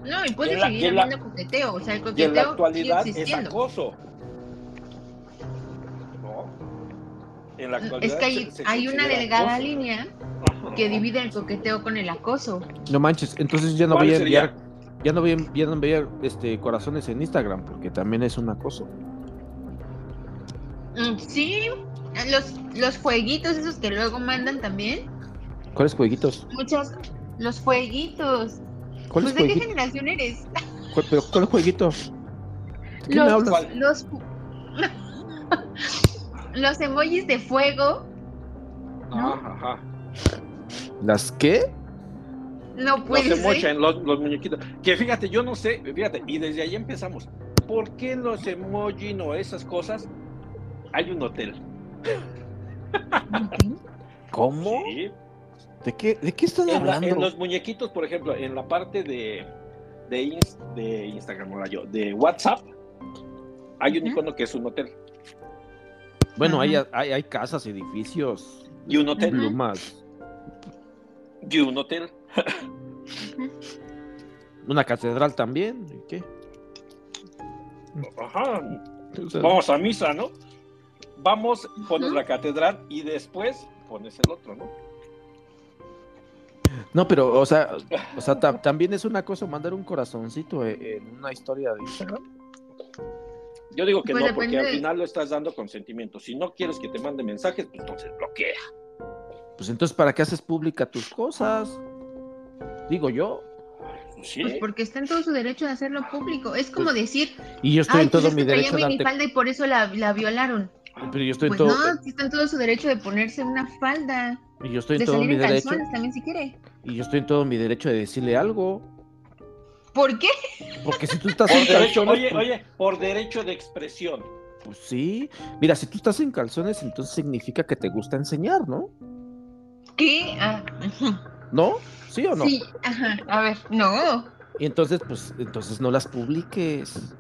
No, y puede la- seguir la- habiendo coqueteo. O sea, el Y en coqueteo la actualidad sigue es acoso. ¿No? En la actualidad Es que hay, se- se hay una delgada acoso. línea que divide el coqueteo con el acoso. No manches, entonces ya no ¿Cuál voy a sería? enviar, ya no voy a, ya no este, corazones en Instagram, porque también es un acoso. Mm, Sí, los, los fueguitos esos que luego mandan también. ¿Cuáles jueguitos? Muchos, los fueguitos. ¿Cuáles Pues, ¿de qué jueguitos? generación eres? ¿Cuál, pero ¿cuál jueguito? ¿De qué me Los, los, los emojis de fuego. ¿no? Ajá, ajá. ¿Las qué? No Los puede ser. emojis, los, los muñequitos. Que fíjate, yo no sé, fíjate, y desde ahí empezamos. ¿Por qué los emojis o esas cosas hay un hotel? ¿Cómo? Sí. ¿De qué, ¿De qué están En, la- hablando? en los muñequitos, por ejemplo, en la parte de, de, Ins- de Instagram, yo, de WhatsApp, hay un icono que es un hotel. Bueno, hay, hay, hay casas, edificios, Y un hotel. plumas, Y un hotel. Una catedral también. ¿y ¿Qué? Ajá. Vamos a misa, ¿no? Vamos, pones la catedral y después pones el otro, ¿no? No, pero, o sea, o sea ta- también es una cosa mandar un corazoncito e- en una historia de Instagram. Yo digo que Pues no, porque al final lo estás dando consentimiento. Si no quieres que te mande mensajes, pues entonces bloquea. Pues entonces, ¿para qué haces pública tus cosas? Digo yo. Pues sí. Pues porque está en todo su derecho de hacerlo público. Es como decir, Y yo estoy ay, en pues todo es mi derecho de darte. minifalda y por eso la, la violaron. Pero yo estoy Pues en todo. no, está en todo su derecho de ponerse una falda, Y yo estoy en de todo salir mi en derecho. calzones también si quiere. Y yo estoy en todo mi derecho de decirle algo. ¿Por qué? Porque si tú estás Por en derecho, calzones. oye, pues- oye, por derecho de expresión. Pues sí. Mira, si tú estás en calzones, entonces significa que te gusta enseñar, ¿no? ¿Qué? Ah. ¿No? ¿Sí o no? Sí, ajá. A ver, no. Y entonces, pues, entonces no las publiques.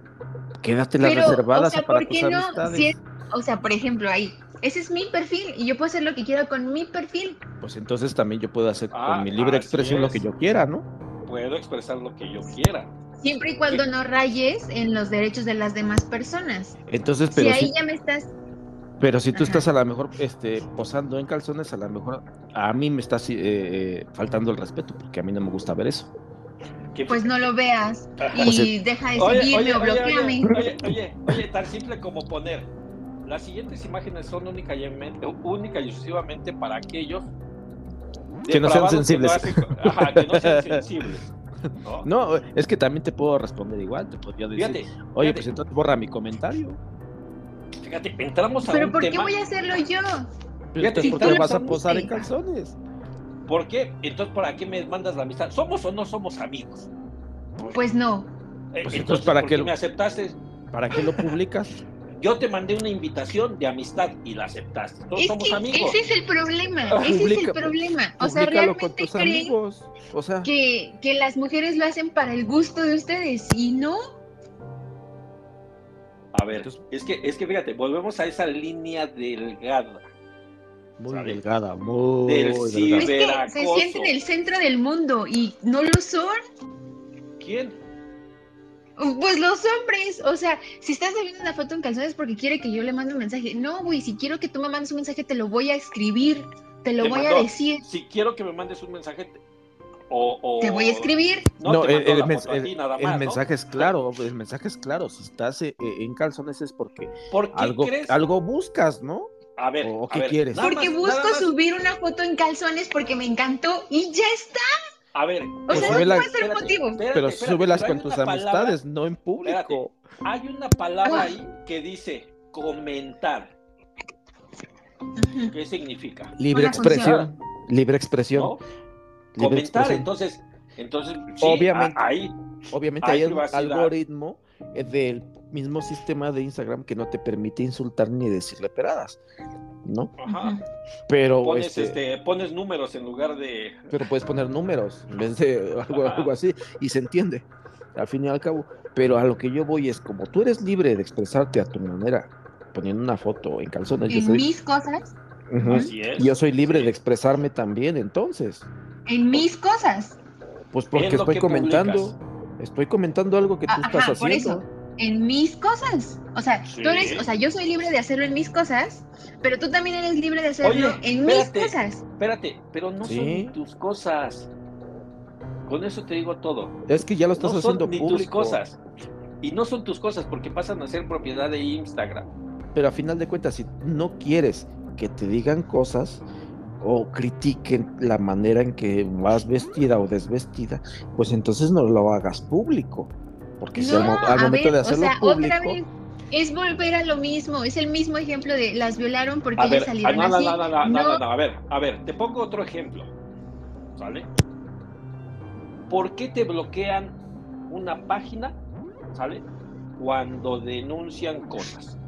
Quédatelas Pero, reservadas o sea, para ¿por qué tus no? amistades. Si es- o sea, por ejemplo, ahí, ese es mi perfil y yo puedo hacer lo que quiera con mi perfil. Pues entonces también yo puedo hacer Ah, con mi libre expresión lo que yo quiera, ¿no? Puedo expresar lo que yo quiera. Siempre y cuando no rayes en los derechos de las demás personas. Entonces, Si pero ahí si, ya me estás. Pero si tú estás a lo mejor este, posando en calzones, a lo mejor a mí me estás eh, eh, faltando el respeto, porque a mí no me gusta ver eso. Pues no lo veas y O sea, deja de Oye, seguirme oye, o oye, bloqueame. oye, oye, oye, oye, tan simple como poner. Las siguientes imágenes son única y, única y exclusivamente para aquellos Que no sean sensibles. Que no, hacen- ajá, que no sean sensibles. ¿no? No, es que también te puedo responder igual, te podría decir, Fíjate, oye, fíjate. pues entonces borra mi comentario. Fíjate, entramos a Pero un ¿por qué tema. voy a hacerlo yo? Fíjate, entonces, ¿por qué vas a posar en calzones? ¿Por qué? Entonces, ¿para qué me mandas la amistad? ¿Somos o no somos amigos? Pues no. Eh, Pues entonces, ¿para ¿por qué lo- me aceptaste? ¿Para qué lo publicas? Yo te mandé una invitación de amistad y la aceptaste. Todos Es somos que amigos. ese es el problema. Ese es el problema. O sea, realmente tus creen amigos. O sea, que, que las mujeres lo hacen para el gusto de ustedes y no. A ver, Entonces- es que, es que fíjate, volvemos a esa línea delgada. muy ¿sabes? delgada, muy Del delgada. Es que se sienten el centro del mundo y no lo son. ¿Quién? Pues los hombres, o sea, si estás subiendo una foto en calzones porque quiere que yo le mande un mensaje. No, güey, si quiero que tú me mandes un mensaje, te lo voy a escribir, te lo Te voy a decir, Si quiero que me mandes un mensaje, o, o- te voy a escribir. No, el, mensaje es claro, el mensaje es claro. Si estás eh, en calzones es porque ¿Por qué algo, crees? algo buscas, ¿no? A ver, ¿O a qué ver, quieres? nada Porque más- busco nada más- subir una foto en calzones porque me encantó y ya está. A ver, O Pues sea, sube no la- puede ser espérate, motivo. espérate, Pero espérate, súbelas pero con tus una palabra- amistades, no en público. Hay una palabra Ah. ahí que dice comentar. ¿Qué significa? Libre Una expresión, libre expresión. ¿No? Comentar, entonces, entonces sí, Obviamente. ahí, Obviamente hay un algoritmo eh, del mismo sistema de Instagram que no te permite insultar ni decirle peradas, ¿no? ajá. Pero, pones, este, este, pones números en lugar de... pero puedes poner números en vez de algo, algo así y se entiende, al fin y al cabo. Pero a lo que yo voy es como tú eres libre de expresarte a tu manera, poniendo una foto en calzones. yo En soy- mis cosas. Así es. Yo soy libre Sí. de expresarme también, entonces. En mis cosas, Pues porque Es estoy comentando, publicas. estoy comentando algo que tú Ah, estás ajá, por haciendo. eso. en mis cosas. O sea, Sí. tú eres, o sea, yo soy libre de hacerlo en mis cosas, pero tú también eres libre de hacerlo Oye, en mis cosas. Espérate, pero no son Sí. tus cosas. Con eso te digo todo. Es que ya lo estás no son haciendo ni tus cosas. Y no son tus cosas porque pasan a ser propiedad de Instagram. Pero a final de cuentas, si no quieres que te digan cosas o critiquen la manera en que vas vestida o desvestida, pues entonces no lo hagas público. Porque si al, No, al a momento ver, de o hacerlo sea, público, otra vez es volver a lo mismo, es el mismo ejemplo de las violaron porque A ellas ver, ah, salieron no, así. no, no, no, no, No. no, no, a ver, a ver, te pongo otro ejemplo. ¿Sale? ¿Por qué te bloquean una página, ¿sale? Cuando denuncian cosas.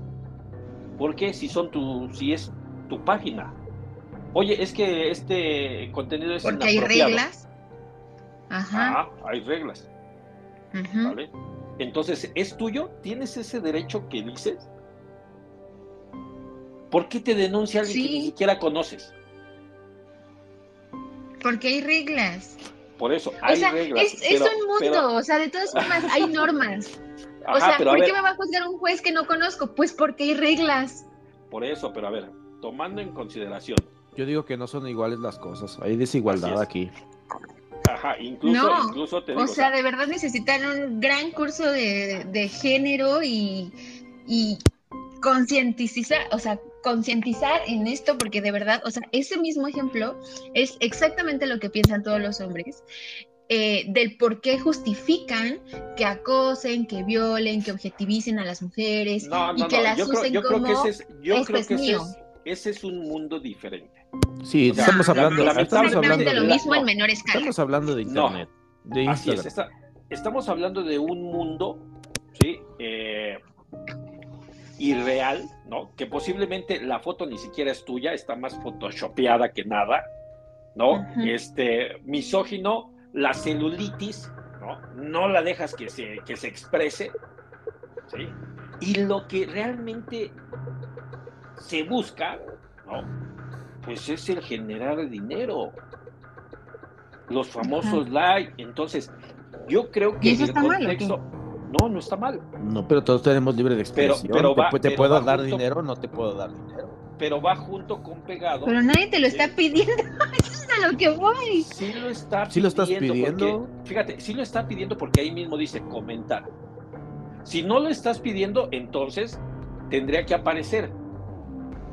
¿Por qué si son tu, si es tu página? Oye, es que este contenido es Porque hay reglas. Ajá. Ah, hay reglas, ujú. ¿vale? Entonces, ¿es tuyo? ¿Tienes ese derecho que dices? ¿Por qué te denuncia alguien que ni siquiera conoces? Porque hay reglas. Por eso, O hay sea, reglas. es, un mundo, pero- o sea, de todas formas hay normas. o ajá, sea, pero a ¿por qué me va a juzgar un juez que no conozco? Pues porque hay reglas. por eso, pero a ver, tomando en consideración, yo digo que no son iguales las cosas. Hay desigualdad aquí. ajá, incluso, No, incluso te digo, O sea, de verdad necesitan un gran curso de, de género y, y concientizar, o sea, concientizar en esto, porque de verdad, o sea, ese mismo ejemplo es exactamente lo que piensan todos los hombres. eh, del por qué justifican que acosen, que violen, que objetivicen a las mujeres no, y no, que no, las yo creo, usen yo creo que como ese es, yo "Esto creo es que ese mío". es, ese es un mundo diferente. Sí, O sea, estamos No, hablando, la- es estamos hablando, exactamente lo mismo en no, menor escala. estamos hablando de No. internet, de Así es, Instagram. está- estamos hablando de un mundo, ¿sí? Eh, irreal, ¿no? Que posiblemente la foto ni siquiera es tuya, está más photoshopeada que nada, ¿no? Este, misógino, la celulitis, ¿no? No la dejas que se, que se exprese, ¿sí? Y lo que realmente se busca, ¿no? Pues es el generar dinero. Los famosos like. Entonces, yo creo que ¿Y eso el está mal contexto. no, no está mal. No, pero todos tenemos libre de expresión. pero te, va- te pero puedo va dar junto- dinero, no te puedo dar dinero. Pero va junto con pegado. Pero nadie te lo está pidiendo, eso es a lo que voy. Sí lo está Sí lo estás porque- pidiendo. fíjate, sí lo está pidiendo porque ahí mismo dice comentar. Si no lo estás pidiendo, entonces tendría que aparecer.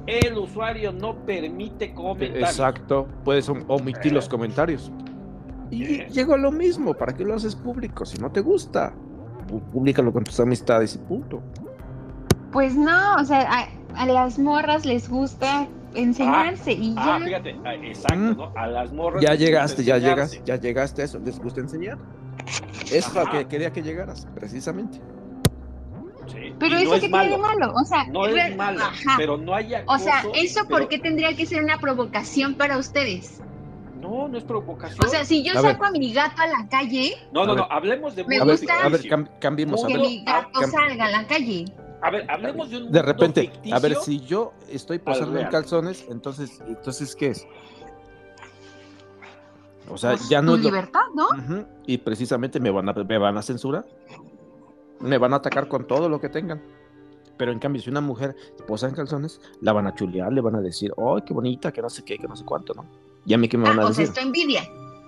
El usuario no permite comentar. Exacto, puedes om- omitir los comentarios. Y llego a lo mismo, ¿para qué lo haces público? Si no te gusta, públicalo con tus amistades y punto. Pues no, o sea, a, a las morras les gusta enseñarse y ya. Ah, fíjate, ah, exacto. ¿no? A las morras. Ya les gusta llegaste, ya llegas, ya llegaste a eso. ¿Les gusta enseñar? Es lo que quería que llegaras, precisamente. Sí, Pero y eso no es tiene de malo. malo, o sea, No es malo, ajá. pero no hay O sea, eso pero- por qué tendría que ser una provocación para ustedes. No, no es provocación. O sea, si yo A ver. saco a mi gato a la calle, no, no, a no, hablemos de Me A ver, gusta- a ver, cambiemos. A que ver, mi gato cam- salga a la calle. A ver, hablemos de un de repente, ficticio. a ver, si yo estoy posando en calzones, entonces, entonces, ¿qué es? O sea, Pues, ya no tu es lo- libertad, ¿no? Y precisamente me van, a, me van a censurar. Me van a atacar con todo lo que tengan. Pero en cambio, si una mujer posa en calzones, la van a chulear, le van a decir, ¡ay, qué bonita! Que no sé qué, que no sé cuánto, ¿no? Y a mí que me van Ah, a o sea, decir. esto envidia.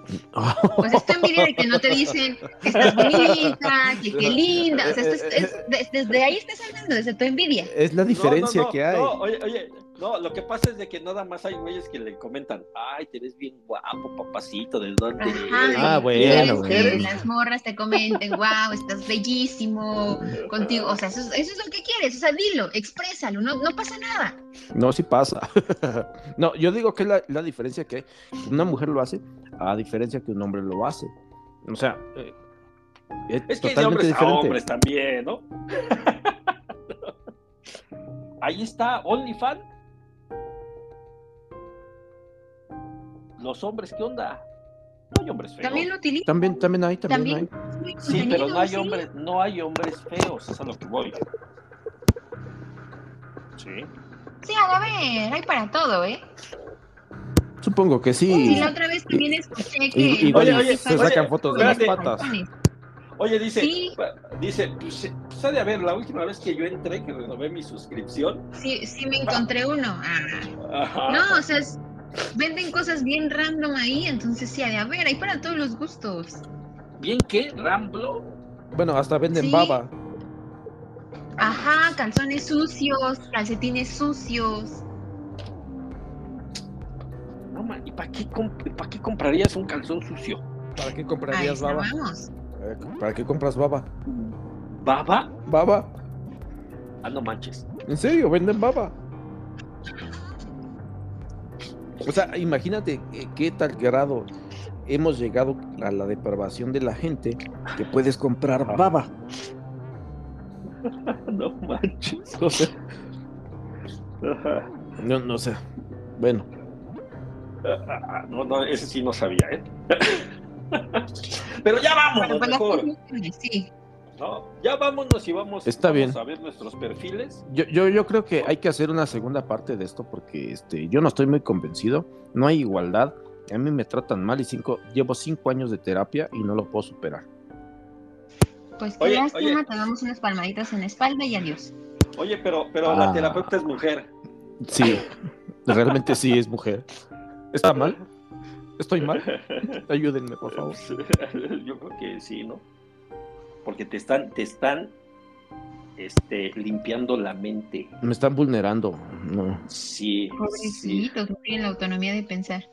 Pues esto envidia de que no te dicen que estás bonita, que qué linda. O sea, esto es, es- des- desde ahí estás hablando, desde tu envidia. Es la diferencia No, no, no, que hay. No, oye, oye, no, lo que pasa es de que nada más hay güeyes que le comentan, ay, te ves bien guapo, papacito, ¿de dónde eres?" Ah, y bueno, quieres bueno. que las morras te comenten, wow, estás bellísimo contigo. O sea, eso, es- eso es lo que quieres. O sea, dilo, exprésalo, no, no pasa nada. No, sí pasa. no, yo digo que la, la diferencia que una mujer lo hace, a diferencia que un hombre lo hace. O sea, eh, es, Es que hay hombres a diferente. hombres también, ¿no? Ahí está OnlyFans. Los hombres, ¿qué onda? No hay hombres feos. También lo utilizo. También, también hay, también, También. hay. Sí, pero no hay sí. hombres, no hay hombres feos, es a lo que voy. Sí. Sí, a ver, hay para todo, ¿eh? Supongo que sí. Sí, la otra vez también escuché que. Y- igual Oye, oye, se oye, sacan fotos de las patas. Oye, dice, Sí. dice, pues, pues ha de haber, la última vez que yo entré, que renové mi suscripción. Sí, sí me encontré uno. Ah. Ajá. No, o sea, es- venden cosas bien random ahí, entonces sí, ha de haber, hay para todos los gustos. ¿Bien qué? ¿Ramblo? Bueno, hasta venden Sí. baba. Ajá, calzones sucios, calcetines sucios. No, man, ¿y para qué, comp- pa' qué comprarías un calzón sucio? ¿Para qué comprarías baba? vamos. Eh, ¿Para qué compras baba? ¿Baba? Baba. Ah, no manches. ¿En serio? Venden baba. O sea, imagínate qué tal grado hemos llegado a la depravación de la gente que puedes comprar baba. No manches. O sea, no, no sé. Bueno, Ah, No, no, ese sí no sabía, ¿eh? Pero ya vámonos Bueno, pues mejor, sí. ¿No? Ya vámonos y vamos, Está vamos bien. a ver nuestros perfiles. yo, yo, yo creo que hay que hacer una segunda parte de esto porque este, yo no estoy muy convencido. No hay igualdad. A mí me tratan mal y cinco, llevo cinco años de terapia y no lo puedo superar. Pues qué Oye, lástima, oye. te damos unas palmaditas en la espalda y adiós. Oye, pero, pero Ah. la terapeuta es mujer. Sí, realmente sí es mujer. ¿Está mal? ¿Estoy mal? Ayúdenme, por favor. Yo creo que sí, ¿no? Porque te están, te están este, limpiando la mente. Me están vulnerando. No. Sí, sí. Pobrecitos, no tienen la autonomía de pensar.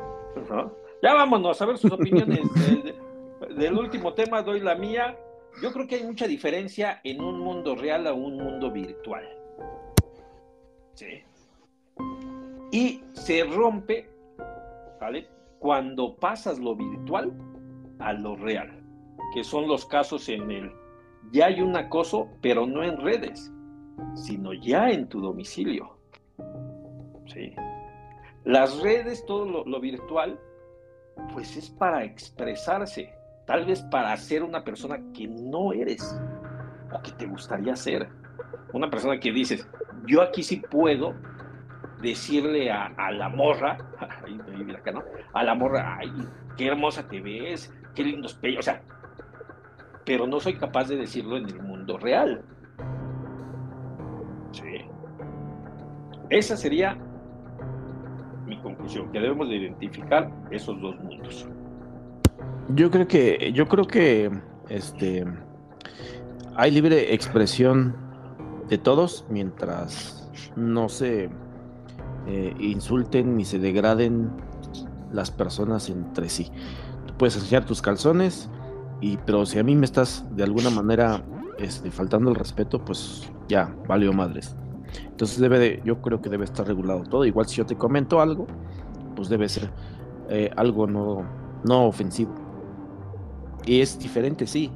Ya vámonos a ver sus opiniones. de- de- del último tema doy la mía. Yo creo que hay mucha diferencia en un mundo real a un mundo virtual. Sí. Y se rompe, ¿vale? Cuando pasas lo virtual a lo real, que son los casos en el ya hay un acoso, pero no en redes, sino ya en tu domicilio. Sí. Las redes, todo lo, virtual, pues es para expresarse, tal vez para ser una persona que no eres o que te gustaría ser. Una persona que dices, yo aquí sí puedo decirle a, la morra. A la morra, ay, qué hermosa te ves, qué lindos pechos, o sea, pero no soy capaz de decirlo en el mundo real. Sí. Esa sería mi conclusión, que debemos de identificar esos dos mundos. Yo creo que, yo creo que este hay libre expresión de todos mientras no se eh, insulten ni se degraden las personas entre sí. Tú puedes enseñar tus calzones, y, pero si a mí me estás de alguna manera este, faltando el respeto, pues ya, valió madres. Entonces debe de, yo creo que debe estar regulado todo. Igual si yo te comento algo, pues debe ser eh, algo no, no ofensivo. Y es diferente, sí.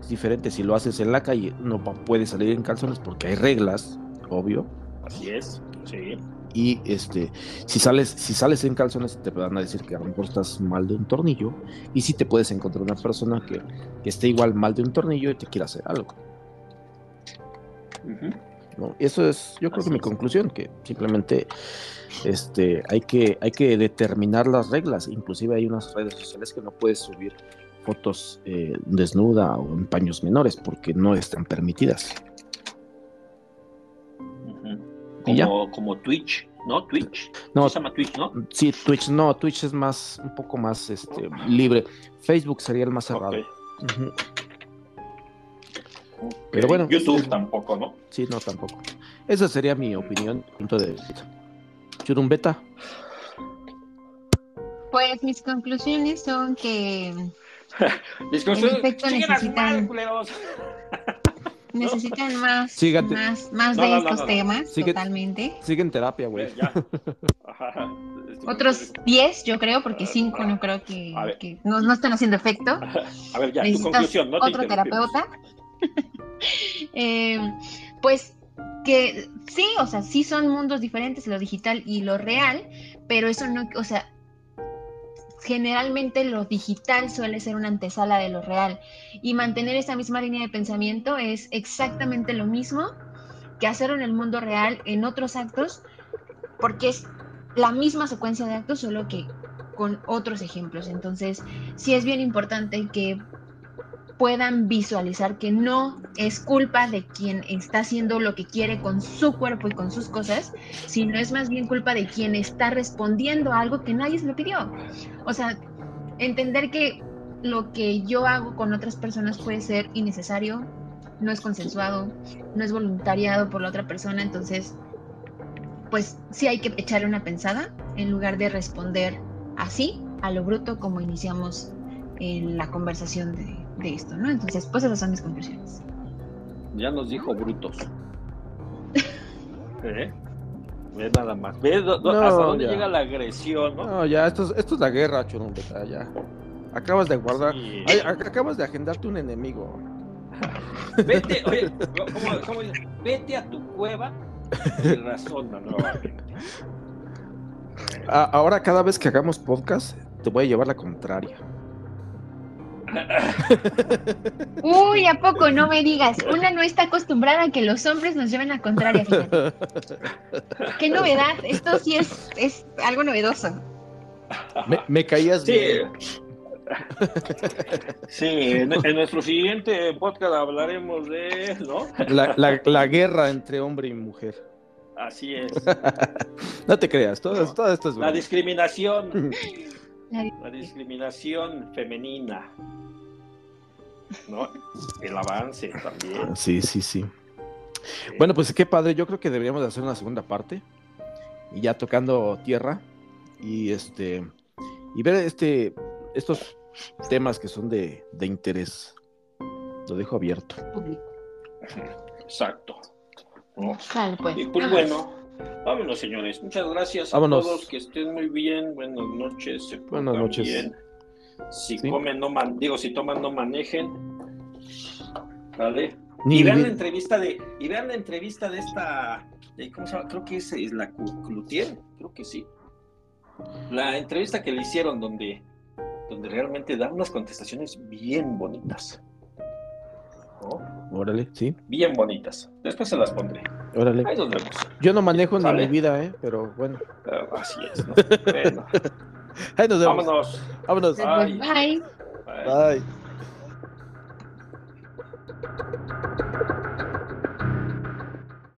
Es diferente si lo haces en la calle, no puedes salir en calzones porque hay reglas, obvio. Así es, sí. Y este, si sales, si sales en calzones, te van a decir que a lo mejor estás mal de un tornillo. Y si te puedes encontrar una persona que, que esté igual mal de un tornillo y te quiera hacer algo. Eso es, yo creo Así que mi conclusión, que simplemente este, hay, que, hay que determinar las reglas. Inclusive hay unas redes sociales que no puedes subir fotos eh, desnuda o en paños menores porque no están permitidas. Como, como Twitch, ¿no? Twitch. No, Sí se llama Twitch, ¿no? sí, Twitch no, Twitch es más, un poco más este, libre. Facebook sería el más cerrado. Pero bueno, YouTube es- tampoco, ¿no? Sí, no, tampoco. Esa sería mi opinión, punto de vista. Churumbeta. Pues mis conclusiones son que a su necesitan-. Necesitan más, Sígate. más, más No, de no, estos no, no. temas, Sigue- totalmente. Sigue en terapia, güey. Pues ya. Ajá. Este, Otros 10, yo creo, porque 5 no creo que, que no, no están haciendo efecto. A ver, ya, tu Necesitas conclusión, ¿no? te otro terapeuta. Eh, pues que sí, o sea, sí son mundos diferentes, lo digital y lo real, pero eso no, o sea, generalmente lo digital suele ser una antesala de lo real y mantener esa misma línea de pensamiento es exactamente lo mismo que hacer en el mundo real en otros actos, porque es la misma secuencia de actos, solo que con otros ejemplos. Entonces, sí es bien importante que puedan visualizar que no es culpa de quien está haciendo lo que quiere con su cuerpo y con sus cosas, sino es más bien culpa de quien está respondiendo a algo que nadie se lo pidió. O sea, entender que lo que yo hago con otras personas puede ser innecesario, no es consensuado, no es voluntariado por la otra persona, entonces, pues sí hay que echarle una pensada en lugar de responder así, a lo bruto, como iniciamos en la conversación de, de esto, ¿no? Entonces, pues esas son mis conclusiones. Ya nos dijo brutos. ¿Eh? Ve nada más. Ve do- do- No, hasta dónde ya. llega la agresión, ¿no? No, ya, esto es, esto es la guerra, Churumbeta, ya. Acabas de guardar. Sí. Ay, ac- acabas de agendarte un enemigo. Vete, oye, ¿cómo, cómo? Vete a tu cueva y razona nuevamente. Ahora, cada vez que hagamos podcast, te voy a llevar la contraria. Uy, ¿a poco no me digas? Una no está acostumbrada a que los hombres nos lleven a contraria, fíjate. Qué novedad, esto sí es, es algo novedoso. Me, me caías Sí. bien. Sí, en, en nuestro siguiente podcast hablaremos de, ¿no? La, la- la guerra entre hombre y mujer. Así es. No te creas, todo, No. todo esto es La discriminación. La- La discriminación femenina. ¿No? El avance también. Sí, sí, sí. Bueno, pues qué padre. Yo creo que deberíamos de hacer una segunda parte. Y ya tocando tierra. Y este. Y ver este. Estos temas que son de, de interés. Lo dejo abierto. público. Exacto. ¿no? Pues. Y pues bueno, vámonos señores. Muchas gracias Vámonos. a todos. Que estén muy bien. Buenas noches. se Buenas noches. bien. Si Sí. comen, no man, digo, si toman, no manejen. ¿Vale? Ni y vean la entrevista de, y vean la entrevista de esta, de- ¿cómo se llama? Creo que es, es la Cloutier, creo que sí. La entrevista que le hicieron donde, donde realmente da unas contestaciones bien bonitas. ¿No? Órale, sí. Bien bonitas. Después se las pondré. Órale. Ahí nos vemos. Yo no manejo ni mi vida, ¿eh? Pero bueno. Ah, Así es, ¿no? Bueno, Ahí nos vemos. vámonos. Vámonos. Ay. Bye. Bye. Bye.